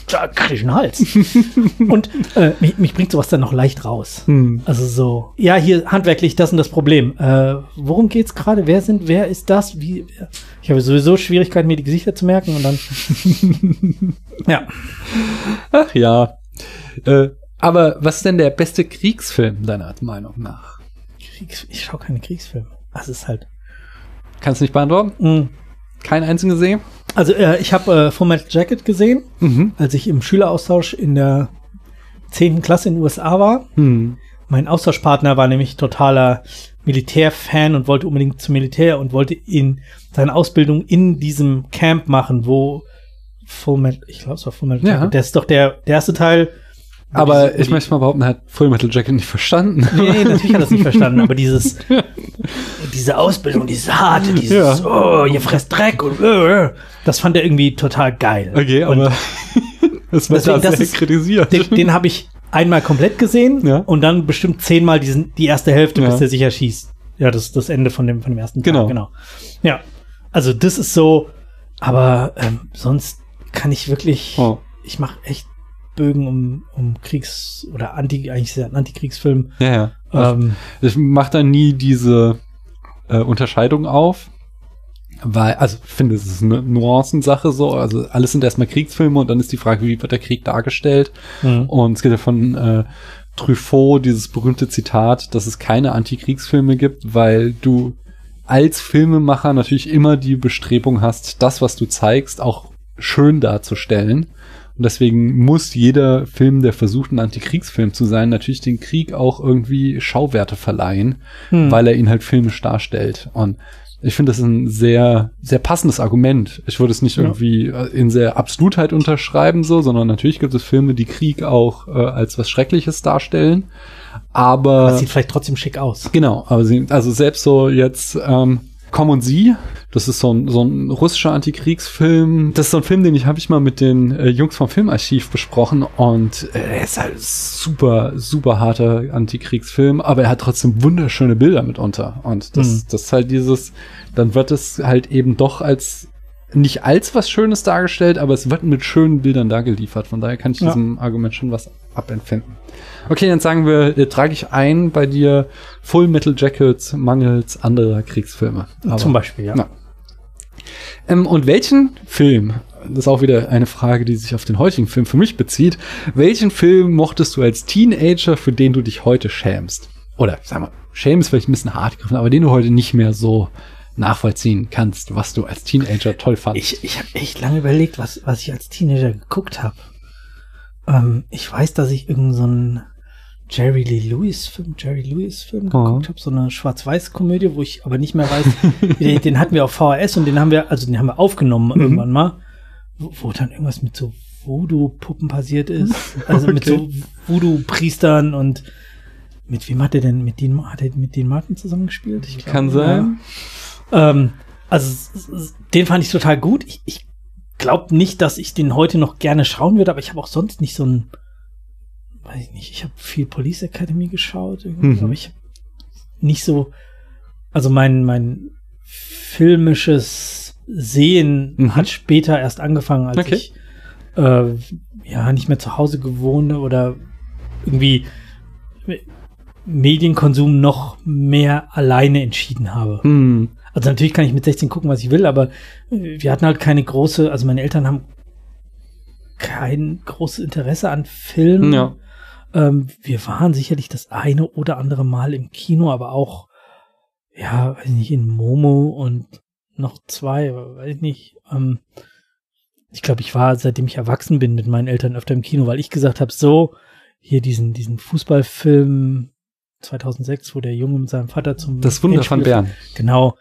da krieg ich einen Hals. <laughs> und äh, mich, mich bringt sowas dann noch leicht raus. Hm. Also so, ja, hier handwerklich das und das Problem. Äh, worum geht's gerade? Wer sind, wer ist das? Wie? Ich habe sowieso Schwierigkeiten, mir die Gesichter zu merken und dann. <laughs> ja. Ach ja. Äh, aber was ist denn der beste Kriegsfilm deiner Meinung nach? Kriegs ich schaue keine Kriegsfilme. Das ist halt. Kannst du nicht beantworten? Mh. Keinen einzigen gesehen? Also äh, ich habe äh, Full Metal Jacket gesehen, Mhm. als ich im Schüleraustausch in der 10. Klasse in den USA war. Hm. Mein Austauschpartner war nämlich totaler Militärfan und wollte unbedingt zum Militär und wollte in seine Ausbildung in diesem Camp machen, wo Full Metal, ich glaube es war Full Metal Ja. Jacket, das ist doch der, der erste Teil. Aber diese- ich die- möchte mal behaupten, er hat Full Metal Jacket nicht verstanden. Nee, nee, natürlich hat er es nicht verstanden, aber dieses, <laughs> diese Ausbildung, dieses harte, dieses, Ja. oh, ihr fresst Dreck und, äh, das fand er irgendwie total geil. Okay, und aber <laughs> es wird deswegen, da das sehr ist- kritisiert. den, den habe ich einmal komplett gesehen Ja. und dann bestimmt zehnmal diesen, die erste Hälfte, Ja. bis der sicher schießt. Ja, das ist das Ende von dem, von dem ersten Genau. Tag, genau. Ja, also das ist so, aber ähm, sonst kann ich wirklich, Oh. ich mache echt Bögen um, um Kriegs- oder Anti, eigentlich ein Antikriegsfilm. Ja, ja. Ähm, Ich mache da nie diese äh, Unterscheidung auf. Weil, also ich finde, es ist eine Nuancensache so. Also alles sind erstmal Kriegsfilme und dann ist die Frage, wie wird der Krieg dargestellt? mhm. Und es gibt ja von äh, Truffaut dieses berühmte Zitat, dass es keine Antikriegsfilme gibt, weil du als Filmemacher natürlich immer die Bestrebung hast, das, was du zeigst, auch schön darzustellen. Und deswegen muss jeder Film, der versucht, ein Antikriegsfilm zu sein, natürlich den Krieg auch irgendwie Schauwerte verleihen, Hm. weil er ihn halt filmisch darstellt. Und ich finde, das ist ein sehr, sehr passendes Argument. Ich würde es nicht Ja. irgendwie äh, in sehr Absolutheit unterschreiben, so, sondern natürlich gibt es Filme, die Krieg auch äh, als was Schreckliches darstellen. Aber. Das sieht vielleicht trotzdem schick aus. Genau, aber sie, also selbst so jetzt, ähm, Komm und Sie, das ist so ein, so ein russischer Antikriegsfilm. Das ist so ein Film, den ich habe ich mal mit den äh, Jungs vom Filmarchiv besprochen und äh, er ist halt super, super harter Antikriegsfilm, aber er hat trotzdem wunderschöne Bilder mitunter. Und das, mhm. das ist halt dieses, dann wird es halt eben doch als nicht als was Schönes dargestellt, aber es wird mit schönen Bildern dargeliefert. Von daher kann ich ja. diesem Argument schon was abempfinden. Okay, dann sagen wir, äh, trage ich ein bei dir Full Metal Jackets mangels anderer Kriegsfilme. Aber, Zum Beispiel, ja. Ähm, und welchen Film, das ist auch wieder eine Frage, die sich auf den heutigen Film für mich bezieht, welchen Film mochtest du als Teenager, für den du dich heute schämst? Oder, sag mal, schämen ist vielleicht ein bisschen hart gegriffen, aber den du heute nicht mehr so nachvollziehen kannst, was du als Teenager toll fandest. Ich, ich habe echt lange überlegt, was, was ich als Teenager geguckt habe. Ähm, ich weiß, dass ich irgendeinen so Jerry Lee Lewis Film, Jerry Lewis Film geguckt oh. habe, so eine Schwarz-Weiß-Komödie, wo ich aber nicht mehr weiß, den, den, hatten wir auf VHS und den haben wir, also den haben wir aufgenommen mhm. irgendwann mal, wo, wo, dann irgendwas mit so Voodoo-Puppen passiert ist, also okay. mit so <laughs> Voodoo-Priestern und mit wem hat er denn, mit denen, hat er mit den Martin zusammengespielt? Ich glaub, Kann sein. Ja. Ähm, also den fand ich total gut. Ich, ich glaube nicht, dass ich den heute noch gerne schauen würde, aber ich habe auch sonst nicht so ein weiß ich nicht, ich habe viel Police Academy geschaut, mhm. aber ich habe nicht so, also mein, mein filmisches Sehen mhm. hat später erst angefangen, als okay. ich äh, ja nicht mehr zu Hause gewohnt oder irgendwie Medienkonsum noch mehr alleine entschieden habe. Mhm. Also natürlich kann ich mit 16 gucken, was ich will, aber wir hatten halt keine große, also meine Eltern haben kein großes Interesse an Filmen. Ja. Ähm, wir waren sicherlich das eine oder andere Mal im Kino, aber auch, ja, weiß nicht, in Momo und noch zwei, weiß ich nicht. Ähm, ich glaube, ich war, seitdem ich erwachsen bin, mit meinen Eltern öfter im Kino, weil ich gesagt habe, so, hier diesen, diesen Fußballfilm 2006, wo der Junge mit seinem Vater zum Das Wunder von Bern. Genau.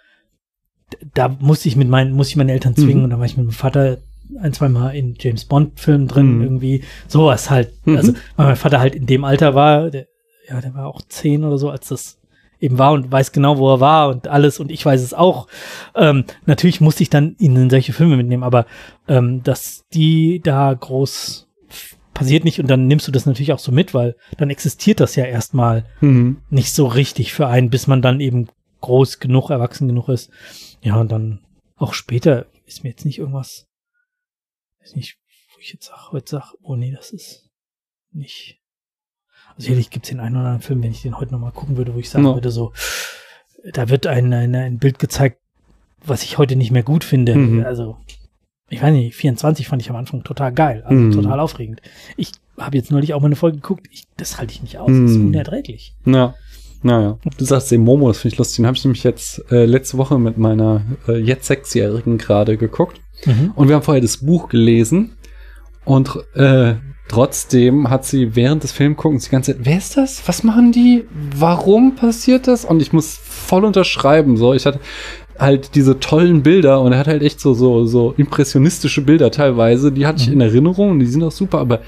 Da musste ich mit meinen, musste ich meine Eltern zwingen mhm. und da war ich mit meinem Vater ein, zwei Mal in James Bond-Filmen drin, mhm. irgendwie sowas halt. Mhm. Also, weil mein Vater halt in dem Alter war, der, ja, der war auch zehn oder so, als das eben war und weiß genau, wo er war und alles und ich weiß es auch. Ähm, natürlich musste ich dann ihn in solche Filme mitnehmen, aber ähm, dass die da groß passiert nicht und dann nimmst du das natürlich auch so mit, weil dann existiert das ja erstmal mhm. nicht so richtig für einen, bis man dann eben groß genug, erwachsen genug ist. Ja, und dann auch später ist mir jetzt nicht irgendwas weiß nicht, wo ich jetzt sag, heute sag, oh nee, das ist nicht. Also sicherlich gibt es den einen oder anderen Film, wenn ich den heute nochmal gucken würde, wo ich sagen no. würde, so, da wird ein, ein, ein Bild gezeigt, was ich heute nicht mehr gut finde. Mhm. Also, ich weiß nicht, 24 fand ich am Anfang total geil, also mhm. total aufregend. Ich habe jetzt neulich auch mal eine Folge geguckt, ich, das halte ich nicht aus, mhm. das ist mhm. unerträglich. Ja. Naja, du sagst den Momo, das finde ich lustig. Den habe ich nämlich jetzt äh, letzte Woche mit meiner äh, jetzt Sechsjährigen gerade geguckt. Mhm. Und wir haben vorher das Buch gelesen. Und äh, trotzdem hat sie während des Filmguckens die ganze Zeit, wer ist das? Was machen die? Warum passiert das? Und ich muss voll unterschreiben. So, ich hatte halt diese tollen Bilder und er hat halt echt so, so, so impressionistische Bilder teilweise. Die hatte ich mhm. in Erinnerung und die sind auch super, aber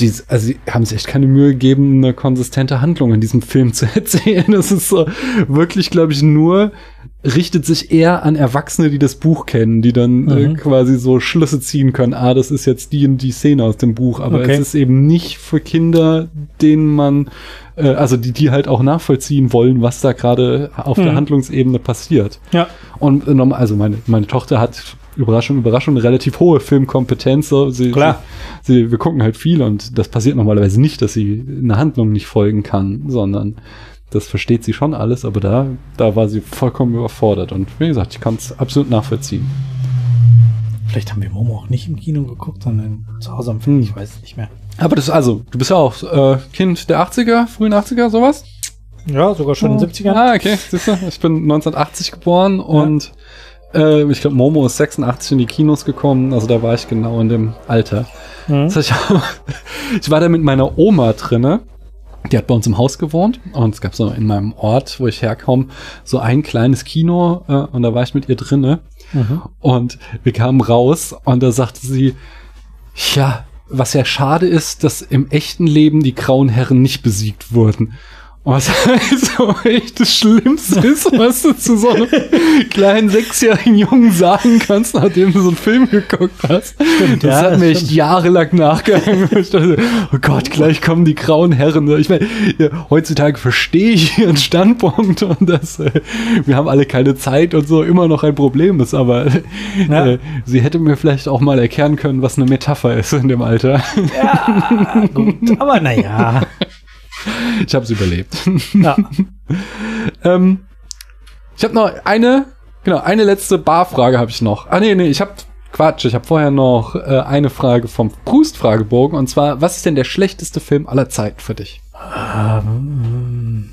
die, also sie haben sich echt keine Mühe gegeben, eine konsistente Handlung in diesem Film zu <laughs> erzählen. Das ist so wirklich, glaube ich, nur richtet sich eher an Erwachsene, die das Buch kennen, die dann äh, mhm. äh, quasi so Schlüsse ziehen können. Ah, das ist jetzt die und die Szene aus dem Buch, aber okay. es ist eben nicht für Kinder, denen man, äh, also die, die halt auch nachvollziehen wollen, was da gerade auf mhm. der Handlungsebene passiert. Ja. Und äh, also meine, meine Tochter hat Überraschung, Überraschung, eine relativ hohe Filmkompetenz. So. Sie, Klar. Sie, sie, wir gucken halt viel und das passiert normalerweise nicht, dass sie eine Handlung nicht folgen kann, sondern das versteht sie schon alles, aber da, da war sie vollkommen überfordert. Und wie gesagt, ich kann es absolut nachvollziehen. Vielleicht haben wir Momo auch nicht im Kino geguckt, sondern zu Hause am Film, hm. ich weiß es nicht mehr. Aber das, also, du bist ja auch äh, Kind der 80er, frühen 80er, sowas? Ja, sogar schon oh. in den 70ern. Ah, okay, siehst du, ich bin 1980 geboren ja. und äh, ich glaube, Momo ist 86 in die Kinos gekommen, also da war ich genau in dem Alter. Mhm. Das heißt, ich, <laughs> ich war da mit meiner Oma drinne. Die hat bei uns im Haus gewohnt und es gab so in meinem Ort, wo ich herkomme, so ein kleines Kino äh, und da war ich mit ihr drinne. Mhm. Und wir kamen raus und da sagte sie, ja, was ja schade ist, dass im echten Leben die grauen Herren nicht besiegt wurden. Was <laughs> also echt das Schlimmste ist, was du zu so einem <laughs> kleinen sechsjährigen Jungen sagen kannst, nachdem du so einen Film geguckt hast. Stimmt, das ja, hat das mir echt stimmt. jahrelang nachgehangen. <laughs> Dachte, oh Gott, gleich kommen die grauen Herren. Ich meine, ja, heutzutage verstehe ich ihren Standpunkt und dass äh, wir haben alle keine Zeit und so immer noch ein Problem ist, aber Ja. äh, sie hätte mir vielleicht auch mal erklären können, was eine Metapher ist in dem Alter. Ja, gut. Aber naja. Ich habe es überlebt. <laughs> Ja. ähm, ich habe noch eine, genau, eine letzte Barfrage habe ich noch. Ah nee, nee, ich habe Quatsch, ich habe vorher noch äh, eine Frage vom Proust-Fragebogen und zwar, was ist denn der schlechteste Film aller Zeiten für dich? Ähm,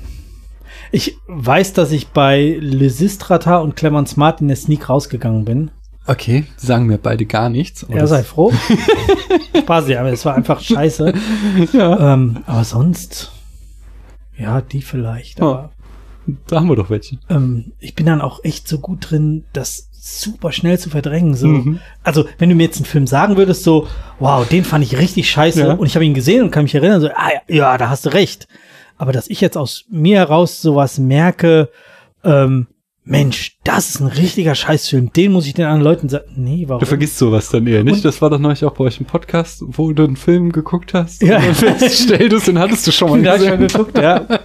Ich weiß, dass ich bei Le Sistrata und Clemens Martin in der Sneak rausgegangen bin. Okay, die sagen mir beide gar nichts. das- sei froh. <laughs> Spaß, ja, aber es war einfach scheiße. ja, Ähm, aber sonst, ja, die vielleicht. Ja. Aber da haben wir doch welche. ähm, ich bin dann auch echt so gut drin, das super schnell zu verdrängen. So. Mhm. Also, wenn du mir jetzt einen Film sagen würdest, so, wow, den fand ich richtig scheiße Ja. und ich habe ihn gesehen und kann mich erinnern, so, ah, ja, ja, da hast du recht. Aber dass ich jetzt aus mir heraus sowas merke, ähm, Mensch, das ist ein richtiger Scheißfilm, den muss ich den anderen Leuten sagen. Nee, warum? Du vergisst sowas dann eher nicht. Und- Das war doch neulich auch bei euch im Podcast, wo du einen Film geguckt hast. Ja. Und dann feststelltest, den hattest du schon mal <laughs> gesehen. schon geguckt, ja. <laughs>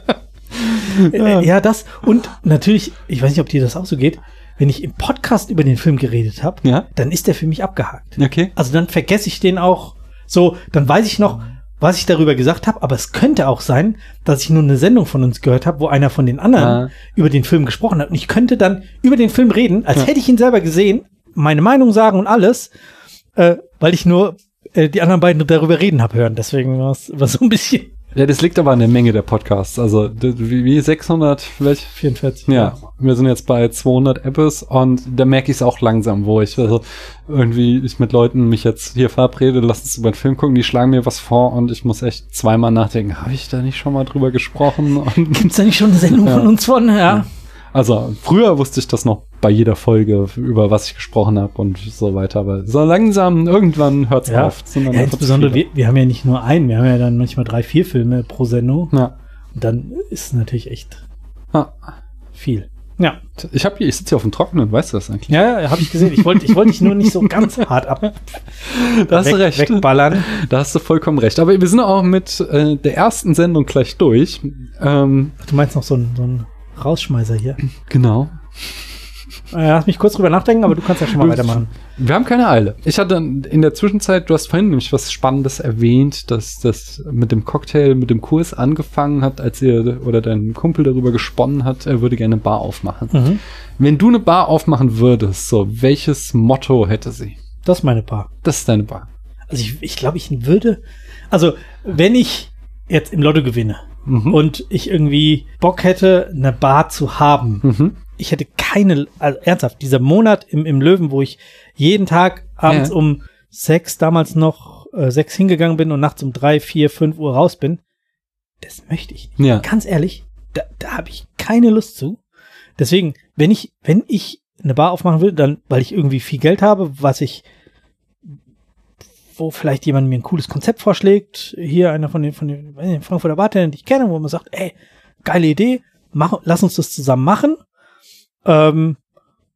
Äh, ja, das. Und natürlich, ich weiß nicht, ob dir das auch so geht, wenn ich im Podcast über den Film geredet habe, Ja, dann ist der für mich abgehakt. okay. Also dann vergesse ich den auch so, dann weiß ich noch, was ich darüber gesagt habe, aber es könnte auch sein, dass ich nur eine Sendung von uns gehört habe, wo einer von den anderen Ah. über den Film gesprochen hat. Und ich könnte dann über den Film reden, als Ja. hätte ich ihn selber gesehen, meine Meinung sagen und alles, äh, weil ich nur äh, die anderen beiden darüber reden habe hören. Deswegen war es so ein bisschen Ja, das liegt aber an der Menge der Podcasts. Also, wie, wie 600, welche? 44. Ja, wir sind jetzt bei 200 Apps und da merke ich es auch langsam, wo ich also irgendwie ich mit Leuten mich jetzt hier verabrede, lass uns über den Film gucken, die schlagen mir was vor und ich muss echt zweimal nachdenken, habe ich da nicht schon mal drüber gesprochen? Und Gibt's da nicht schon eine Sendung Ja. von uns von? Ja. Also früher wusste ich das noch bei jeder Folge, über was ich gesprochen habe und so weiter, aber so langsam, irgendwann hört's Ja, auf. ja insbesondere wir, wir haben ja nicht nur einen, wir haben ja dann manchmal drei, vier Filme pro Sendung. Ja. Und dann ist es natürlich echt Ah, viel. Ja, Ich habe hier, ich sitze hier auf dem Trockenen, weißt du das eigentlich? ja, ja habe ich gesehen. Ich wollte ich wollte dich nur nicht so ganz hart ab <laughs> Da hast weg, du recht. wegballern. Da hast du vollkommen recht. Aber wir sind auch mit äh, der ersten Sendung gleich durch. Ähm, Du meinst noch so ein, so ein Rausschmeißer hier. genau. Äh, lass mich kurz drüber nachdenken, aber du kannst ja schon mal weitermachen. Wir haben keine Eile. Ich hatte in der Zwischenzeit, du hast vorhin nämlich was Spannendes erwähnt, dass das mit dem Cocktail, mit dem Kurs angefangen hat, als ihr oder dein Kumpel darüber gesponnen hat, er würde gerne eine Bar aufmachen. Mhm. Wenn du eine Bar aufmachen würdest, so, welches Motto hätte sie? Das ist meine Paar. Das ist deine Bar. Also ich, ich glaube, ich würde, also wenn ich jetzt im Lotto gewinne Mhm. und ich irgendwie Bock hätte, eine Bar zu haben, Mhm. ich hätte keine, also ernsthaft, dieser Monat im, im Löwen, wo ich jeden Tag abends Ja. um sechs, damals noch äh, sechs hingegangen bin und nachts um drei, vier, fünf Uhr raus bin, das möchte ich nicht. Ja. Ganz ehrlich, da, da habe ich keine Lust zu. Deswegen, wenn ich, wenn ich eine Bar aufmachen will, dann, weil ich irgendwie viel Geld habe, was ich, wo vielleicht jemand mir ein cooles Konzept vorschlägt, hier einer von den, von den, Frankfurter Bartendern, die ich kenne, wo man sagt, ey, geile Idee, mach, lass uns das zusammen machen. Ähm,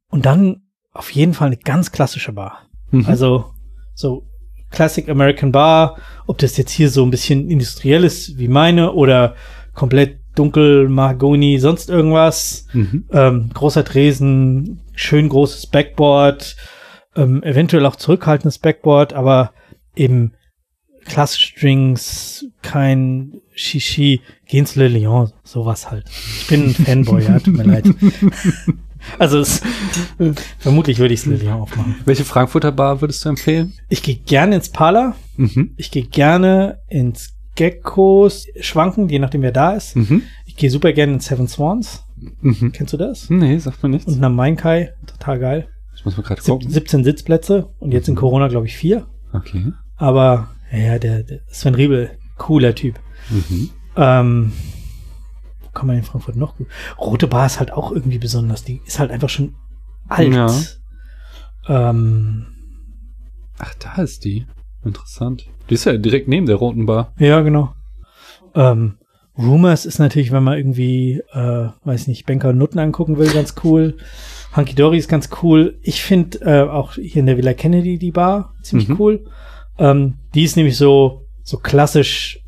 und dann auf jeden Fall eine ganz klassische Bar. Mhm. Also so Classic American Bar, ob das jetzt hier so ein bisschen industriell ist wie meine oder komplett dunkel, Mahagoni, sonst irgendwas. Mhm. Ähm, großer Tresen, schön großes Backboard, ähm, eventuell auch zurückhaltendes Backboard, aber eben klassisch Drinks, kein Shishi, geh ins Le Lion, sowas halt. Ich bin ein Fanboy, ja, tut mir leid. <laughs> Also es, vermutlich würde ich es Le Lion aufmachen. Welche Frankfurter Bar würdest du empfehlen? Ich gehe gerne ins Parler, Mhm. ich gehe gerne ins Geckos, schwanken, je nachdem wer da ist. Mhm. Ich gehe super gerne ins Seven Swans. Mhm. Kennst du das? Nee, sagt mir nichts. Und nach Main Kai, total geil. Ich muss mal gerade gucken. 17 Sitzplätze und jetzt in Corona, glaube ich, vier. Okay. Aber ja, der, der Sven Riebel, cooler Typ. Mhm. Ähm, wo kann man in Frankfurt noch gut? Rote Bar ist halt auch irgendwie besonders. Die ist halt einfach schon alt. Ja. Ähm, Ach, da ist die. Interessant. Die ist ja direkt neben der roten Bar. Ja, genau. Ähm, Rumors ist natürlich, wenn man irgendwie, äh, weiß nicht, Banker und Nutten angucken will, ganz cool. Hunky Dory ist ganz cool. Ich finde äh, auch hier in der Villa Kennedy die Bar ziemlich Mhm. cool. Ähm, die ist nämlich so, so klassisch,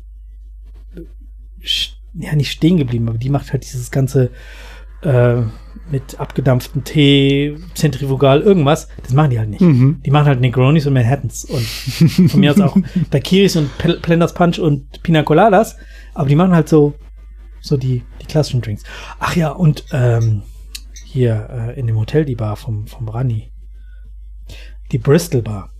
sch- ja, nicht stehen geblieben, aber die macht halt dieses ganze äh, mit abgedampften Tee, Zentrifugal, irgendwas. Das machen die halt nicht. Mhm. Die machen halt Negronis und Manhattans und <laughs> von mir aus auch Daiquiris und Pel- Blenders Punch und Pina Coladas, aber die machen halt so so die die klassischen Drinks. Ach ja, und ähm, hier äh, in dem Hotel die Bar vom vom Rani. Die Bristol Bar.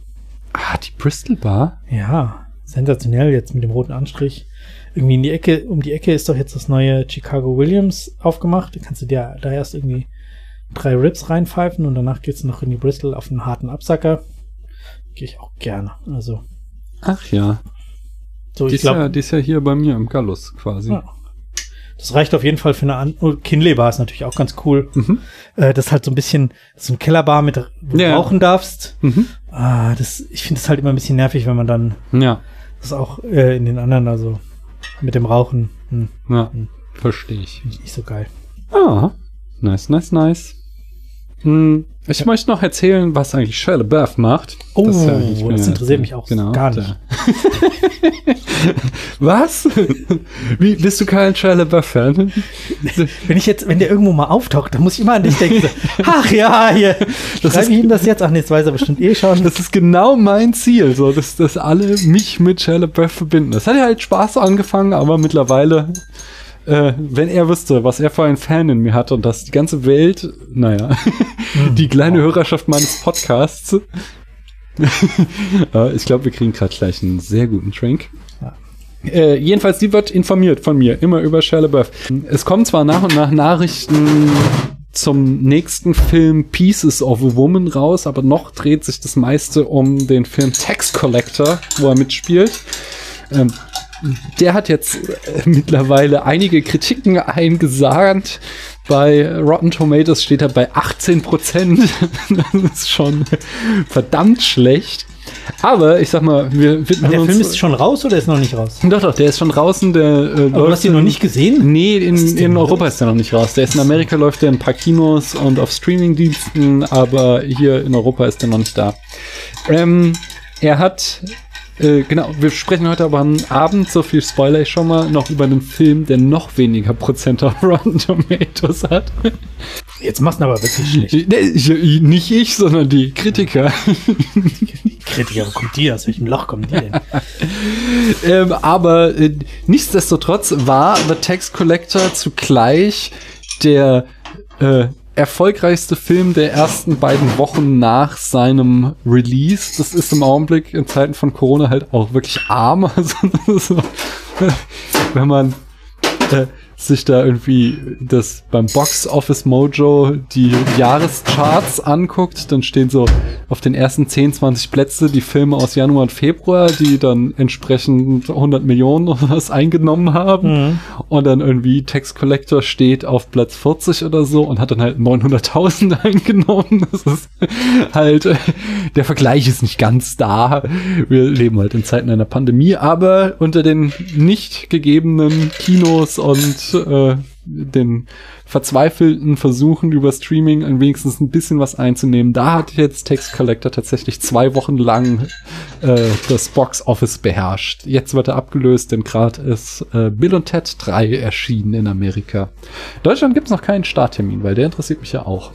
Ah, die Bristol Bar? Ja, sensationell jetzt mit dem roten Anstrich. Irgendwie in die Ecke, um die Ecke ist doch jetzt das neue Chicago Williams aufgemacht. Da kannst du dir da erst irgendwie drei Rips reinpfeifen und danach geht's noch in die Bristol auf einen harten Absacker. Gehe ich auch gerne. Also, Ach ja. so Die ist, ja, glaube, die ist ja hier bei mir im Gallus quasi. Ja. das reicht auf jeden Fall für eine An oh, Kinley Bar ist natürlich auch ganz cool. Mhm. Äh, das ist halt so ein bisschen so ein Kellerbar mit wo du Ja. rauchen darfst. Mhm. Ah, das, ich finde es halt immer ein bisschen nervig, wenn man dann Ja, das auch äh, in den anderen, also mit dem Rauchen, hm, ja. Hm. Verstehe ich. finde ich nicht so geil. Ah, nice, nice, nice. Hm, ich möchte noch erzählen, was eigentlich Shia LaBeouf macht. Oh, ist ja- das interessiert mich auch gar nicht. <laughs> was? <laughs> Wie, bist du kein Shia LaBeouf-Fan? Wenn ich jetzt, wenn der irgendwo mal auftaucht, dann muss ich immer an dich denken. Ach ja, hier. Das Schreibe ich ihm das jetzt? Ach nee, das weiß er bestimmt eh schon. Das ist genau mein Ziel, so, dass, dass alle mich mit Shia LaBeouf verbinden. Das hat ja halt Spaß angefangen, aber mittlerweile, äh, wenn er wüsste, was er für einen Fan in mir hat und dass die ganze Welt, naja, <laughs> die kleine Hörerschaft meines Podcasts, <laughs> äh, ich glaube, wir kriegen gerade gleich einen sehr guten Drink. Ja. Äh, jedenfalls, die wird informiert von mir, immer über Shia LaBeouf. Es kommen zwar nach und nach Nachrichten zum nächsten Film Pieces of a Woman raus, aber noch dreht sich das meiste um den Film Tax Collector, wo er mitspielt. Ähm, der hat jetzt äh, mittlerweile einige Kritiken eingesahnt. Bei Rotten Tomatoes steht er bei 18 Prozent. <laughs> das ist schon verdammt schlecht. Aber ich sag mal, wir widmen Der. Film ist schon raus oder ist noch nicht raus? doch, doch, der ist schon draußen. Der, äh, Aber du hast ihn noch nicht gesehen? Nee, in, ist in? Europa ist der noch nicht raus. Der ist in Amerika, läuft der in ein paar Kinos und auf Streamingdiensten, aber hier in Europa ist der noch nicht da. Ähm, er hat, äh, genau, wir sprechen heute aber am Abend, so viel Spoiler ich schon mal, noch über einen Film, der noch weniger Prozent auf <laughs> Rotten Tomatoes hat. Jetzt machst du aber wirklich <laughs> schlecht. Nee, ich, nicht ich, sondern die Kritiker. Kritiker, wo kommt die aus? welchem Loch kommen die denn? <laughs> ähm, aber äh, nichtsdestotrotz war The Tax Collector zugleich der äh, erfolgreichste Film der ersten beiden Wochen nach seinem Release. Das ist im Augenblick in Zeiten von Corona halt auch wirklich arm. <laughs> Also, so, wenn man äh, sich da irgendwie das beim Box Office Mojo die Jahrescharts anguckt, dann stehen so auf den ersten 10, 20 Plätze die Filme aus Januar und Februar, die dann entsprechend 100 Millionen oder was eingenommen haben. Mhm. Und dann irgendwie Tax Collector steht auf Platz 40 oder so und hat dann halt 900.000 <laughs> eingenommen. Das ist halt, der Vergleich ist nicht ganz da. Wir leben halt in Zeiten einer Pandemie, aber unter den nicht gegebenen Kinos und äh, den verzweifelten Versuchen über Streaming ein wenigstens ein bisschen was einzunehmen, da hat jetzt Tax Collector tatsächlich zwei Wochen lang äh, das Box Office beherrscht. Jetzt wird er abgelöst, denn gerade ist äh, Bill und Ted 3 erschienen in Amerika. In Deutschland gibt es noch keinen Starttermin, weil der interessiert mich ja auch.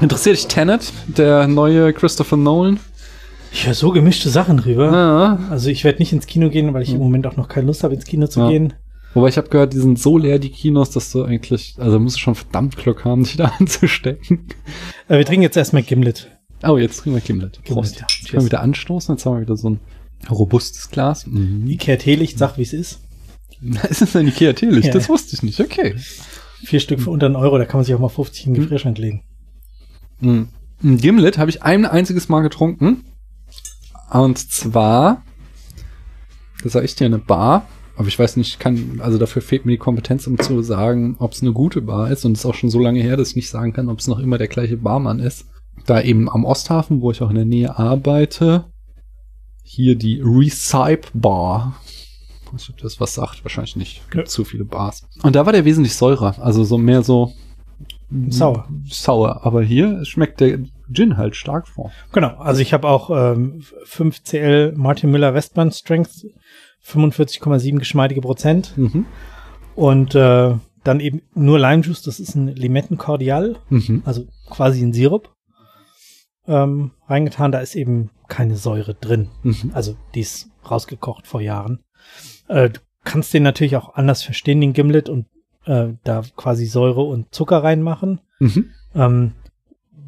Interessiert dich Tenet, der neue Christopher Nolan? Ich höre so gemischte Sachen drüber. Ja. Also ich werde nicht ins Kino gehen, weil ich im Moment auch noch keine Lust habe, ins Kino zu Ja. gehen. Wobei ich habe gehört, die sind so leer, die Kinos, dass du eigentlich, also musst du schon verdammt Glück haben, dich <laughs> da anzustecken. Äh, wir trinken jetzt erstmal Gimlet. Oh, jetzt trinken wir Gimlet. Prost. Gimlet, ja. Ich kann wieder anstoßen, jetzt haben wir wieder so ein robustes Glas. Mhm. Ikea Teelicht, sag wie es ist. <laughs> Es ist ein Ikea Teelicht, Ja. das wusste ich nicht. Okay. Vier Stück für unter einen Euro, da kann man sich auch mal 50 in den Gefrierschrank legen. Mhm. Ein Gimlet habe ich ein einziges Mal getrunken. Und zwar, das sag ich dir, eine Bar. Aber ich weiß nicht, ich kann, also dafür fehlt mir die Kompetenz, um zu sagen, ob es eine gute Bar ist. Und es ist auch schon so lange her, dass ich nicht sagen kann, ob es noch immer der gleiche Barmann ist. Da eben am Osthafen, wo ich auch in der Nähe arbeite, hier die Recipe Bar. Ich weiß nicht, ob das was sagt, wahrscheinlich nicht. Gibt Ja. zu viele Bars. Und da war der wesentlich säurer, also so mehr so Sauer. Sauer. Aber hier schmeckt der Gin halt stark vor. Genau, also ich habe auch ähm, 5 CL Martin Miller Westbahn Strength, 45,7 geschmeidige Prozent Mhm. und äh, dann eben nur Lime Juice, das ist ein Limettenkordial, Mhm. also quasi ein Sirup ähm, reingetan, da ist eben keine Säure drin. Mhm. Also die ist rausgekocht vor Jahren. Äh, du kannst den natürlich auch anders verstehen, den Gimlet, und äh, da quasi Säure und Zucker reinmachen. Mhm. Ähm,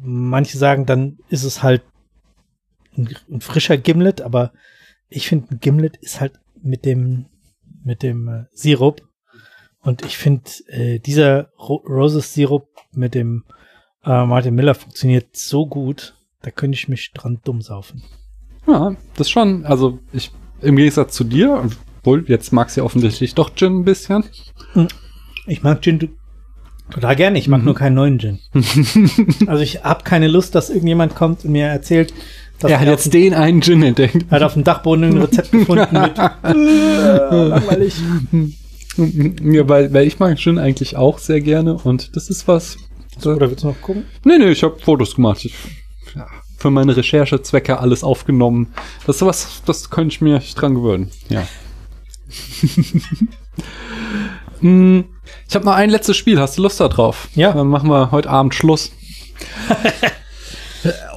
manche sagen, dann ist es halt ein, ein frischer Gimlet, aber ich finde, ein Gimlet ist halt mit dem, mit dem äh, Sirup. Und ich finde, äh, dieser Ro Roses Sirup mit dem äh, Martin Miller funktioniert so gut, da könnte ich mich dran dumm saufen. Ja, das schon. Also ich im Gegensatz zu dir, obwohl jetzt magst du ja offensichtlich doch Gin ein bisschen. Ich mag Gin total gerne, ich mag Mhm. nur keinen neuen Gin. <laughs> also ich habe keine Lust, dass irgendjemand kommt und mir erzählt, dass er hat er jetzt den einen Gin entdeckt. Er hat auf dem Dachboden ein Rezept gefunden mit <laughs> äh, langweilig. <laughs> Ja, weil, weil ich mag Gin eigentlich auch sehr gerne und das ist was. Oder willst du noch gucken? Nee, nee, ich habe Fotos gemacht. Ich, ja, für meine Recherchezwecke alles aufgenommen. Das ist was, das könnte ich mir dran gewöhnen. Ja. <laughs> Hm, ich habe noch ein letztes Spiel. Hast du Lust da drauf? Ja. Dann machen wir heute Abend Schluss.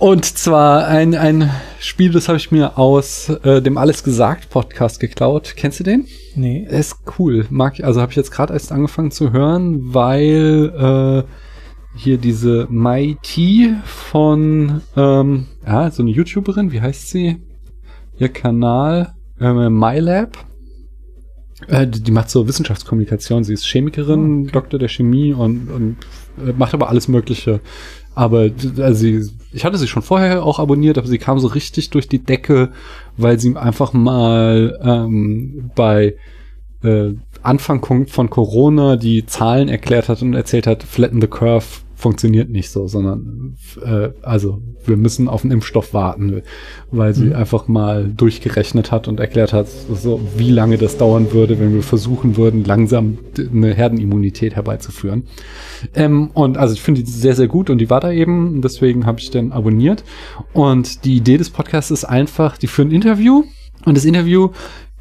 Und zwar ein, ein Spiel, das habe ich mir aus äh, dem Alles gesagt Podcast geklaut. Kennst du den? Nee. Er ist cool. Mag ich, also habe ich jetzt gerade erst angefangen zu hören, weil äh, hier diese T von ähm, ja, so eine YouTuberin, wie heißt sie? Ihr Kanal äh, MyLab. Äh, die, macht so Wissenschaftskommunikation. Sie ist Chemikerin, Doktor der Chemie und, und äh, macht aber alles Mögliche. Aber also sie, ich hatte sie schon vorher auch abonniert, aber sie kam so richtig durch die Decke, weil sie einfach mal ähm, bei äh, Anfang von Corona die Zahlen erklärt hat und erzählt hat, flatten the curve funktioniert nicht so, sondern äh, also wir müssen auf einen Impfstoff warten, weil sie Mhm. einfach mal durchgerechnet hat und erklärt hat, so wie lange das dauern würde, wenn wir versuchen würden, langsam eine Herdenimmunität herbeizuführen. Ähm, und also ich finde die sehr, sehr gut und die war da eben, deswegen habe ich den abonniert. Und die Idee des Podcasts ist einfach, die führen ein Interview und das Interview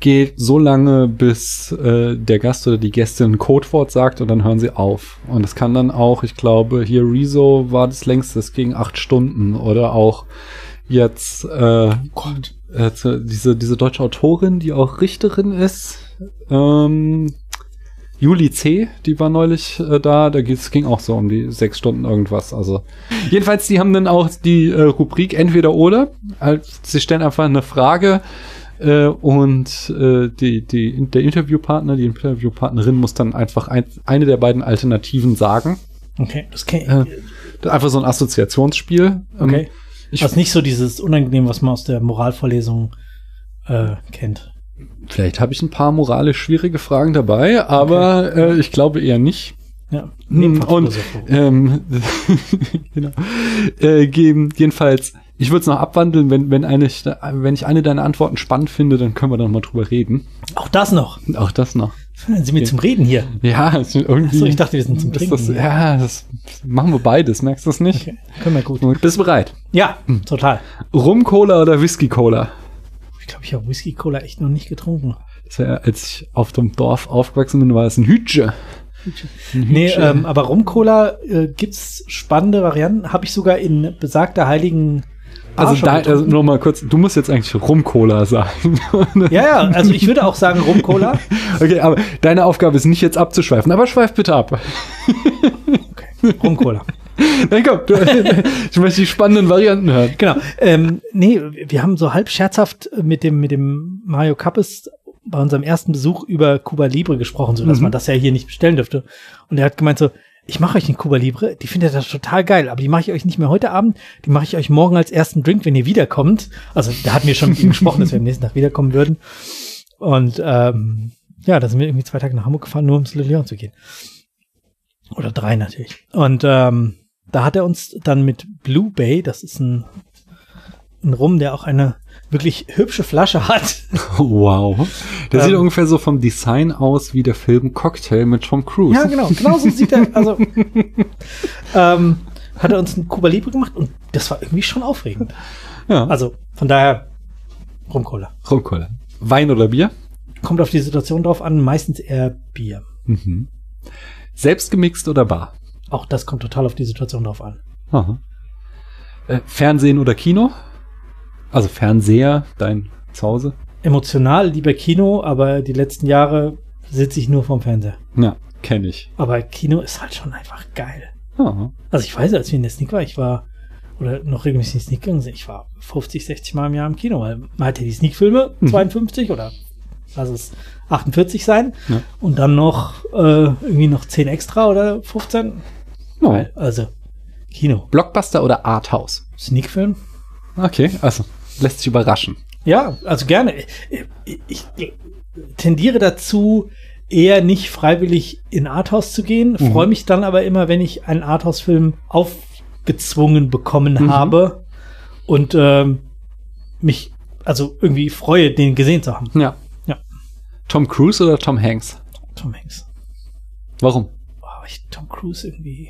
geht so lange, bis äh, der Gast oder die Gästin ein Codewort sagt und dann hören sie auf. Und es kann dann auch, ich glaube, hier Rezo war das längste, das ging acht Stunden oder auch jetzt äh, Gott, äh, diese, diese deutsche Autorin, die auch Richterin ist, ähm, Juli C., die war neulich äh, da, da ging- es ging auch so um die sechs Stunden irgendwas. Also jedenfalls, die haben dann auch die äh, Rubrik entweder oder. Also, sie stellen einfach eine Frage äh, und äh, die, die, der Interviewpartner, die Interviewpartnerin muss dann einfach ein, eine der beiden Alternativen sagen. Okay, das kenn Äh, das ist einfach so ein Assoziationsspiel. Ähm, Okay. ich, Also nicht so dieses Unangenehm, was man aus der Moralvorlesung äh, kennt. vielleicht habe ich ein paar moralisch schwierige Fragen dabei, aber äh, ich glaube eher nicht. Ja. Hm, und ähm, <laughs> genau. Äh, jedenfalls, ich würde es noch abwandeln, wenn, wenn, eine, wenn ich eine deiner Antworten spannend finde, dann können wir dann mal drüber reden. Auch das noch. Auch das noch. Dann sind wir zum Reden hier. Ja, es irgendwie. Achso, ich dachte, wir sind zum Trinken. das, ja, das machen wir beides, merkst du das nicht? Okay, können wir gut. Gut, Bist du bereit? Ja, total. Rum-Cola oder Whisky-Cola? Ich glaube, ich habe Whisky Cola echt noch nicht getrunken. Wär, als ich auf dem Dorf aufgewachsen bin, war es ein Hütche. Ein Nee, ähm, aber Rum-Cola äh, gibt's spannende Varianten. Habe ich sogar in besagter heiligen also, da, also noch mal kurz, du musst jetzt eigentlich Rum-Cola sagen. <laughs> Ja, ja, also ich würde auch sagen Rum-Cola. <laughs> Okay, aber deine Aufgabe ist nicht jetzt abzuschweifen, aber schweif bitte ab. Okay, Rum-Cola. <laughs> Nein, komm, du, ich möchte die spannenden Varianten hören. Genau. Ähm, nee, wir haben so halb scherzhaft mit dem, mit dem Mario Kappes bei unserem ersten Besuch über Cuba Libre gesprochen, so dass Mhm. man das ja hier nicht bestellen dürfte. Und er hat gemeint so, ich mache euch eine Cuba Libre, die findet das total geil, aber die mache ich euch nicht mehr heute Abend, die mache ich euch morgen als ersten Drink, wenn ihr wiederkommt. Also da hatten wir schon mit ihm <laughs> gesprochen, dass wir am nächsten Tag wiederkommen würden. Und ähm, ja, da sind wir irgendwie zwei Tage nach Hamburg gefahren, nur ums Le Leon zu gehen. Oder drei natürlich. Und ähm, da hat er uns dann mit Blue Bay, das ist ein einen Rum, der auch eine wirklich hübsche Flasche hat. <laughs> Wow. Der Ähm. sieht ungefähr so vom Design aus wie der Film Cocktail mit Tom Cruise. Ja, genau. Genau so sieht er. Also <laughs> ähm, hat er uns ein Cuba Libre gemacht und das war irgendwie schon aufregend. Ja. Also von daher Rumcola. Rumcola. Wein oder Bier? Kommt auf die Situation drauf an, meistens eher Bier. Mhm. Selbst gemixt oder bar? Auch das kommt total auf die Situation drauf an. Aha. Äh, Fernsehen oder Kino? Also Fernseher, dein Zuhause? Emotional lieber Kino, aber die letzten Jahre sitze ich nur vorm Fernseher. Ja, kenne ich. Aber Kino ist halt schon einfach geil. Ja. Also ich weiß, als wir in der Sneak war, ich war, oder noch regelmäßig in die Sneak gegangen sind, ich war 50, 60 Mal im Jahr im Kino, weil man hat ja die Sneak-Filme, Mhm. 52 oder lass es 48 sein Ja. und dann noch äh, irgendwie noch 10 extra oder 15. Oh. Geil. Also Kino. Blockbuster oder Arthouse? Sneak-Film? Okay, also lässt sich überraschen. Ja, also gerne. Ich, ich, tendiere dazu, eher nicht freiwillig in Arthouse zu gehen, Mhm. freue mich dann aber immer, wenn ich einen Arthouse-Film aufgezwungen bekommen Mhm. habe und ähm, mich also irgendwie freue, den gesehen zu haben. Ja. Ja. Tom Cruise oder Tom Hanks? Tom Hanks. Warum? Oh, ich Tom Cruise irgendwie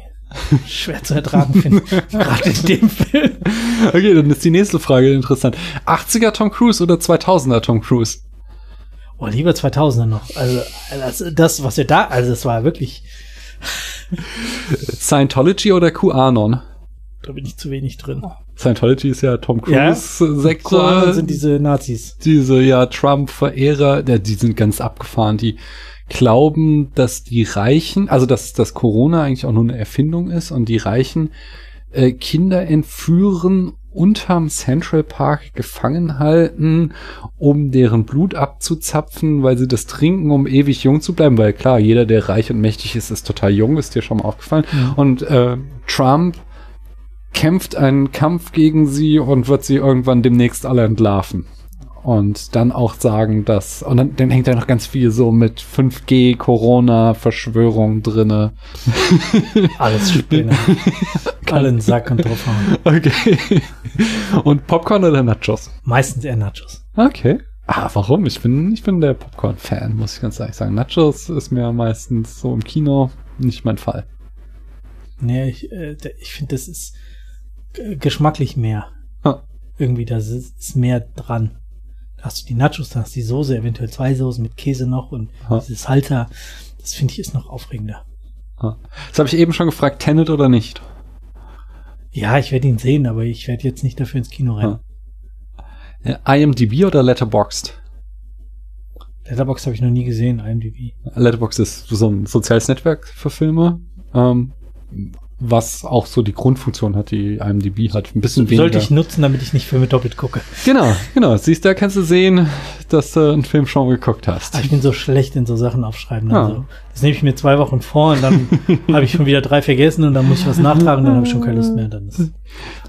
schwer zu ertragen finde. <laughs> Gerade in dem Film. Okay, dann ist die nächste Frage interessant. 80er Tom Cruise oder 2000er Tom Cruise? Oh, lieber 2000er noch. Also das, das, was wir da, also das war wirklich, <laughs> Scientology oder QAnon? da bin ich zu wenig drin. Scientology ist ja Tom Ja. Cruise Sekte. Koanen sind diese Nazis. diese ja Trump-Verehrer, ja, die sind ganz abgefahren. Die glauben, dass die Reichen, also dass dass Corona eigentlich auch nur eine Erfindung ist und die Reichen äh, Kinder entführen, unterm Central Park gefangen halten, um deren Blut abzuzapfen, weil sie das trinken, um ewig jung zu bleiben. Weil klar, jeder, der reich und mächtig ist, ist total jung, ist dir schon mal aufgefallen. Mhm. Und äh, Trump kämpft einen Kampf gegen sie und wird sie irgendwann demnächst alle entlarven. Und dann auch sagen, dass, und dann, dann hängt da noch ganz viel so mit 5G, Corona, Verschwörung drinne. <laughs> Alles Spinner. <laughs> Allen Sack und drauf haben. Okay. Und Popcorn oder Nachos? Meistens eher Nachos. Okay. Ah, warum? Ich bin, ich bin der Popcorn-Fan, muss ich ganz ehrlich sagen. Nachos ist mir meistens so im Kino nicht mein Fall. Nee, ich, äh, ich finde, das ist äh, geschmacklich mehr. Irgendwie, da ist, ist mehr dran. Hast du die Nachos, da hast du die Soße, eventuell zwei Soßen mit Käse noch und Ah. dieses Halter. Das finde ich ist noch aufregender. Das habe ich eben schon gefragt, Tenet oder nicht? Ja, ich werde ihn sehen, aber ich werde jetzt nicht dafür ins Kino rennen. Äh, IMDb oder Letterboxd? Letterboxd habe ich noch nie gesehen, IMDb. Letterboxd ist so ein soziales Netzwerk für Filme, ähm, was auch so die Grundfunktion hat, die IMDb hat. Ein bisschen weniger. Sollte ich nutzen, damit ich nicht Filme doppelt gucke. Genau, genau. Siehst du, da kannst du sehen, dass du einen Film schon geguckt hast. Ah, ich bin so schlecht in so Sachen aufschreiben. Ja. Also, das nehme ich mir zwei Wochen vor und dann <laughs> habe ich schon wieder drei vergessen und dann muss ich was nachtragen, dann habe ich schon keine Lust mehr. Dann ist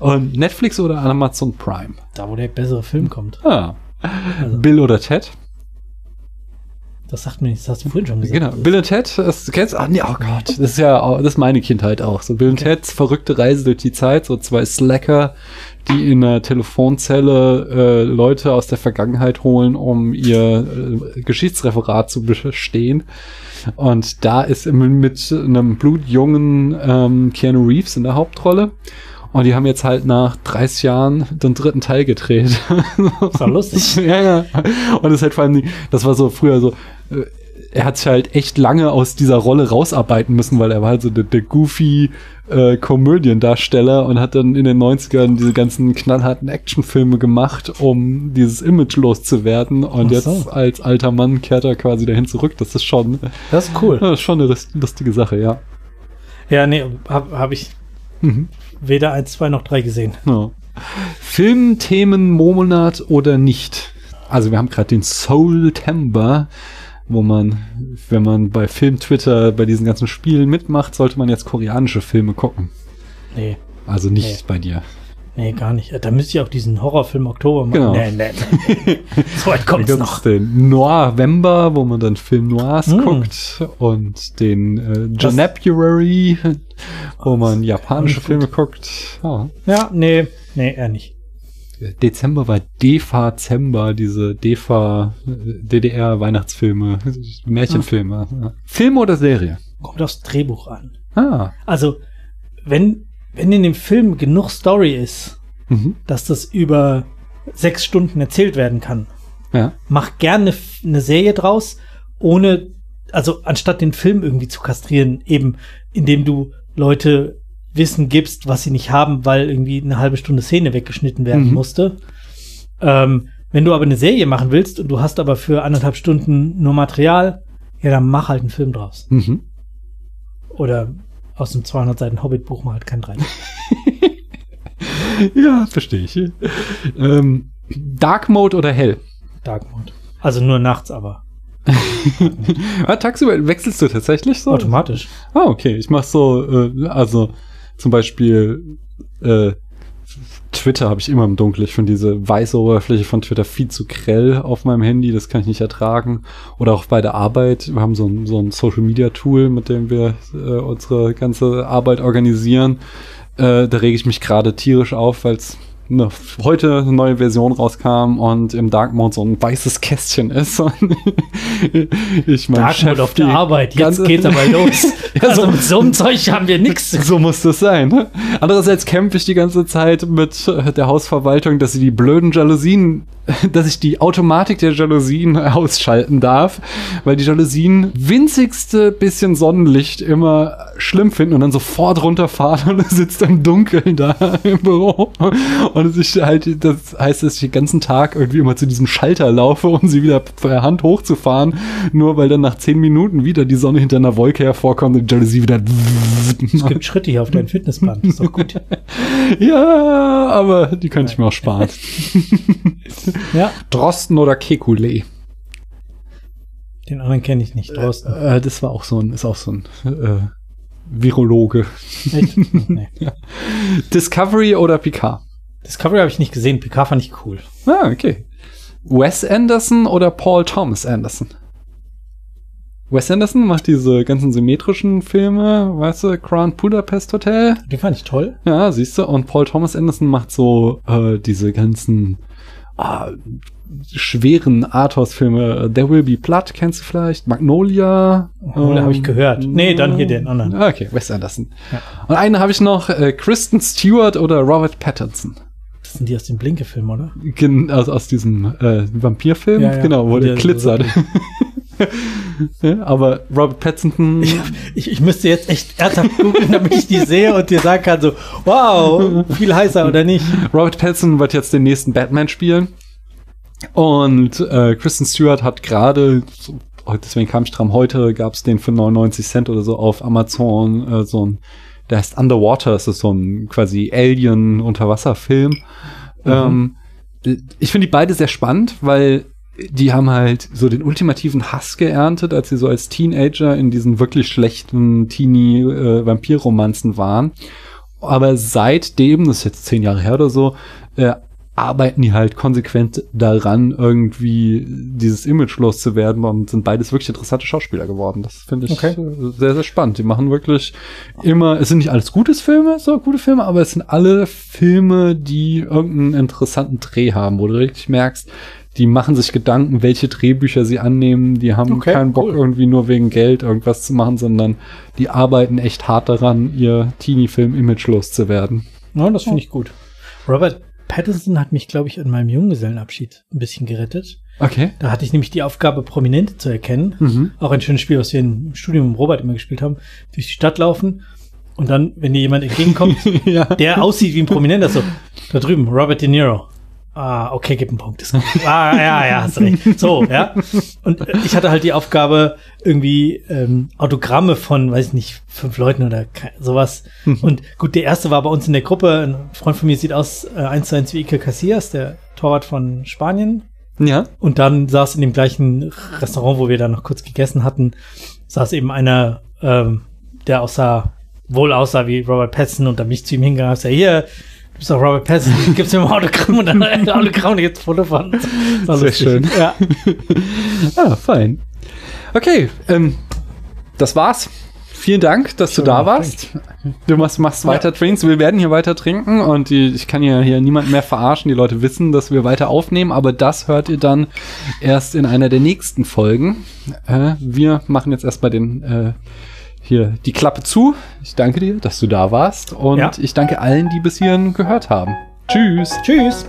Und Netflix oder Amazon Prime? da, wo der bessere Film kommt. Ah. Also, Bill oder Ted? Das sagt mir nichts, das hast du vorhin schon gesagt. Genau. Bill und Ted, das du kennst, ah, nee, oh Gott, das ist ja, auch- das ist meine Kindheit auch. So Bill und. Teds verrückte Reise durch die Zeit, so zwei Slacker, die in einer Telefonzelle äh, Leute aus der Vergangenheit holen, um ihr äh, Geschichtsreferat zu bestehen. Und da ist mit einem blutjungen ähm, Keanu Reeves in der Hauptrolle. Und die haben jetzt halt nach 30 Jahren den dritten Teil gedreht. Ist doch lustig. <laughs> ja, ja. Und es ist halt vor allem, das war so früher so, er hat sich halt echt lange aus dieser Rolle rausarbeiten müssen, weil er war halt so der, der goofy äh, Komödiendarsteller und hat dann in den 90ern diese ganzen knallharten Actionfilme gemacht, um dieses Image loszuwerden. Und Ach jetzt so. als alter Mann kehrt er quasi dahin zurück. Das ist schon, Das ist cool. das ist schon eine lust- lustige Sache, ja. Ja, nee, habe hab ich Mhm. weder eins, zwei noch drei gesehen. Ja. Filmthemenmonat oder nicht? Also wir haben gerade den Soultember, wo man, wenn man bei Film Twitter bei diesen ganzen Spielen mitmacht, sollte man jetzt koreanische Filme gucken. Nee, Also nicht bei dir. nee, gar nicht. Da müsste ich auch diesen Horrorfilm Oktober machen. Genau. Nee, nee, nee. <laughs> so weit kommt's Dann noch. den Noir-Vember, wo man dann Film Noirs Mm. guckt und den äh, January, wo man japanische. Filme guckt. Ja. Ja, nee, nee, eher nicht. Dezember war Defa-Zember, diese Defa DDR-Weihnachtsfilme, Märchenfilme. Ja. Film oder Serie? Kommt aufs Drehbuch an. Ah. Also, wenn, wenn in dem Film genug Story ist, Mhm. dass das über sechs Stunden erzählt werden kann, Ja. mach gerne eine Serie draus, ohne, also anstatt den Film irgendwie zu kastrieren, eben indem du Leute Wissen gibst, was sie nicht haben, weil irgendwie eine halbe Stunde Szene weggeschnitten werden Mhm. musste. Ähm, wenn du aber eine Serie machen willst und du hast aber für anderthalb Stunden nur Material, ja, dann mach halt einen Film draus. Mhm. Oder aus dem 200 Seiten Hobbit-Buch mal halt kein drei. <laughs> Ja, verstehe ich. Ähm, Dark Mode oder hell? Dark Mode. Also nur nachts, aber <laughs> Ah, tagsüber wechselst du tatsächlich so? automatisch. Ah, okay. Ich mach so, äh, also zum Beispiel äh, Twitter habe ich immer im Dunkeln. Ich finde diese weiße Oberfläche von Twitter viel zu grell auf meinem Handy. Das kann ich nicht ertragen. Oder auch bei der Arbeit. Wir haben so ein, so ein Social Media Tool, mit dem wir äh, unsere ganze Arbeit organisieren. Äh, da rege ich mich gerade tierisch auf, weil es ne, heute eine neue Version rauskam und im Dark Mode so ein weißes Kästchen ist. Und <laughs> ich mein Dark Mode auf der die Arbeit. Jetzt geht's aber <laughs> los. Ja, also so- mit so einem Zeug haben wir nix. so muss das sein. Ne? Andererseits kämpfe ich die ganze Zeit mit der Hausverwaltung, dass sie die blöden Jalousien, <laughs> dass ich die Automatik der Jalousien ausschalten darf, weil die Jalousien winzigste bisschen Sonnenlicht immer schlimm finden und dann sofort runterfahren und <laughs> sitzt im Dunkeln da <laughs> im Büro. Und es ist halt, das heißt, dass ich den ganzen Tag irgendwie immer zu diesem Schalter laufe, um sie wieder per Hand hochzufahren, nur weil dann nach zehn Minuten wieder die Sonne hinter einer Wolke hervorkommt und die Jalousie wieder Es gibt Schritte hier auf dein Fitnessband. Ist doch gut. Ja, aber die könnte ich mir auch sparen. <laughs> Ja, Drosten oder Kekulé? den anderen kenne ich nicht. Drosten. Äh, das war auch so ein, ist auch so ein äh, Virologe. Echt? <laughs> Nee. Discovery oder Picard? Discovery habe ich nicht gesehen. PK fand ich cool. Ah, okay. Wes Anderson oder Paul Thomas Anderson? Wes Anderson macht diese ganzen symmetrischen Filme, weißt du, Grand Budapest Hotel. Den fand ich toll. Ja, siehst du. Und Paul Thomas Anderson macht so äh, diese ganzen ah, schweren Arthouse-Filme. There Will Be Blood, kennst du vielleicht? Magnolia. Oh, da hab ich gehört. Nee, dann hier den anderen. Ah, Okay, Wes Anderson. Ja. Und einen habe ich noch, äh, Kristen Stewart oder Robert Pattinson. Das sind die aus dem Blinke-Film, oder? Gen aus, aus diesem äh, Vampirfilm, Ja, ja. genau, wo der glitzert. <laughs> ja, aber Robert Pattinson, <laughs> Ich, ich müsste jetzt echt ernsthaft googeln, damit ich die sehe und dir sagen kann, so, wow, viel heißer oder nicht. Robert Pattinson wird jetzt den nächsten Batman spielen. Und äh, Kristen Stewart hat gerade, so, deswegen kam ich dran, heute gab es den für 99 Cent oder so auf Amazon, äh, so ein, der heißt Underwater, das ist so ein quasi Alien-Unterwasserfilm. Ähm, ich finde die beide sehr spannend, weil die haben halt so den ultimativen Hass geerntet, als sie so als Teenager in diesen wirklich schlechten Teenie-Vampir-Romanzen waren. Aber seitdem, das ist jetzt zehn Jahre her oder so, äh, arbeiten die halt konsequent daran, irgendwie dieses Image loszuwerden und sind beides wirklich interessante Schauspieler geworden. Das finde ich Okay. äh, sehr, sehr spannend. Die machen wirklich immer, es sind nicht alles gutes Filme, so gute Filme, aber es sind alle Filme, die irgendeinen interessanten Dreh haben, wo du richtig merkst, die machen sich Gedanken, welche Drehbücher sie annehmen. Die haben Okay, keinen Bock cool. irgendwie nur wegen Geld irgendwas zu machen, sondern die arbeiten echt hart daran, ihr Teenie-Film-Image loszuwerden. Ja, das finde ich gut. Robert Pattinson hat mich, glaube ich, an meinem Junggesellenabschied ein bisschen gerettet. Okay. Da hatte ich nämlich die Aufgabe, Prominente zu erkennen. Mhm. Auch ein schönes Spiel, was wir im Studium mit Robert immer gespielt haben. Durch die Stadt laufen und dann, wenn dir jemand entgegenkommt, <laughs> ja. der aussieht wie ein Prominenter, so, da drüben, Robert De Niro. Ah, okay, gib einen Punkt. Ist gut. Ah, ja, ja, hast recht. So, ja. Und ich hatte halt die Aufgabe, irgendwie ähm, Autogramme von, weiß ich nicht, fünf Leuten oder sowas. Und gut, der erste war bei uns in der Gruppe. Ein Freund von mir sieht aus äh, eins zu eins wie Iker Casillas, der Torwart von Spanien. Ja. Und dann saß in dem gleichen Restaurant, wo wir da noch kurz gegessen hatten, saß eben einer, ähm, der aussah, wohl aussah wie Robert Pattinson und da bin ich zu ihm hingegangen und gesagt, hier, du bist doch Robert Pattinson, <laughs> mir mal ein Autogramm und <laughs> dann ein Autogramm und jetzt Foto von. Sehr lustig. schön. Ja. <laughs> Ah, fein. Okay, ähm, das war's vielen Dank, dass du da warst. Du machst, machst weiter ja. Drinks. Wir werden hier weiter trinken und die, ich kann hier, hier niemand mehr verarschen. Die Leute wissen, dass wir weiter aufnehmen, aber das hört ihr dann erst in einer der nächsten Folgen. Äh, wir machen jetzt erstmal den äh, hier die Klappe zu. Ich danke dir, dass du da warst und ja. ich danke allen, die bis hierhin gehört haben. Tschüss. Tschüss.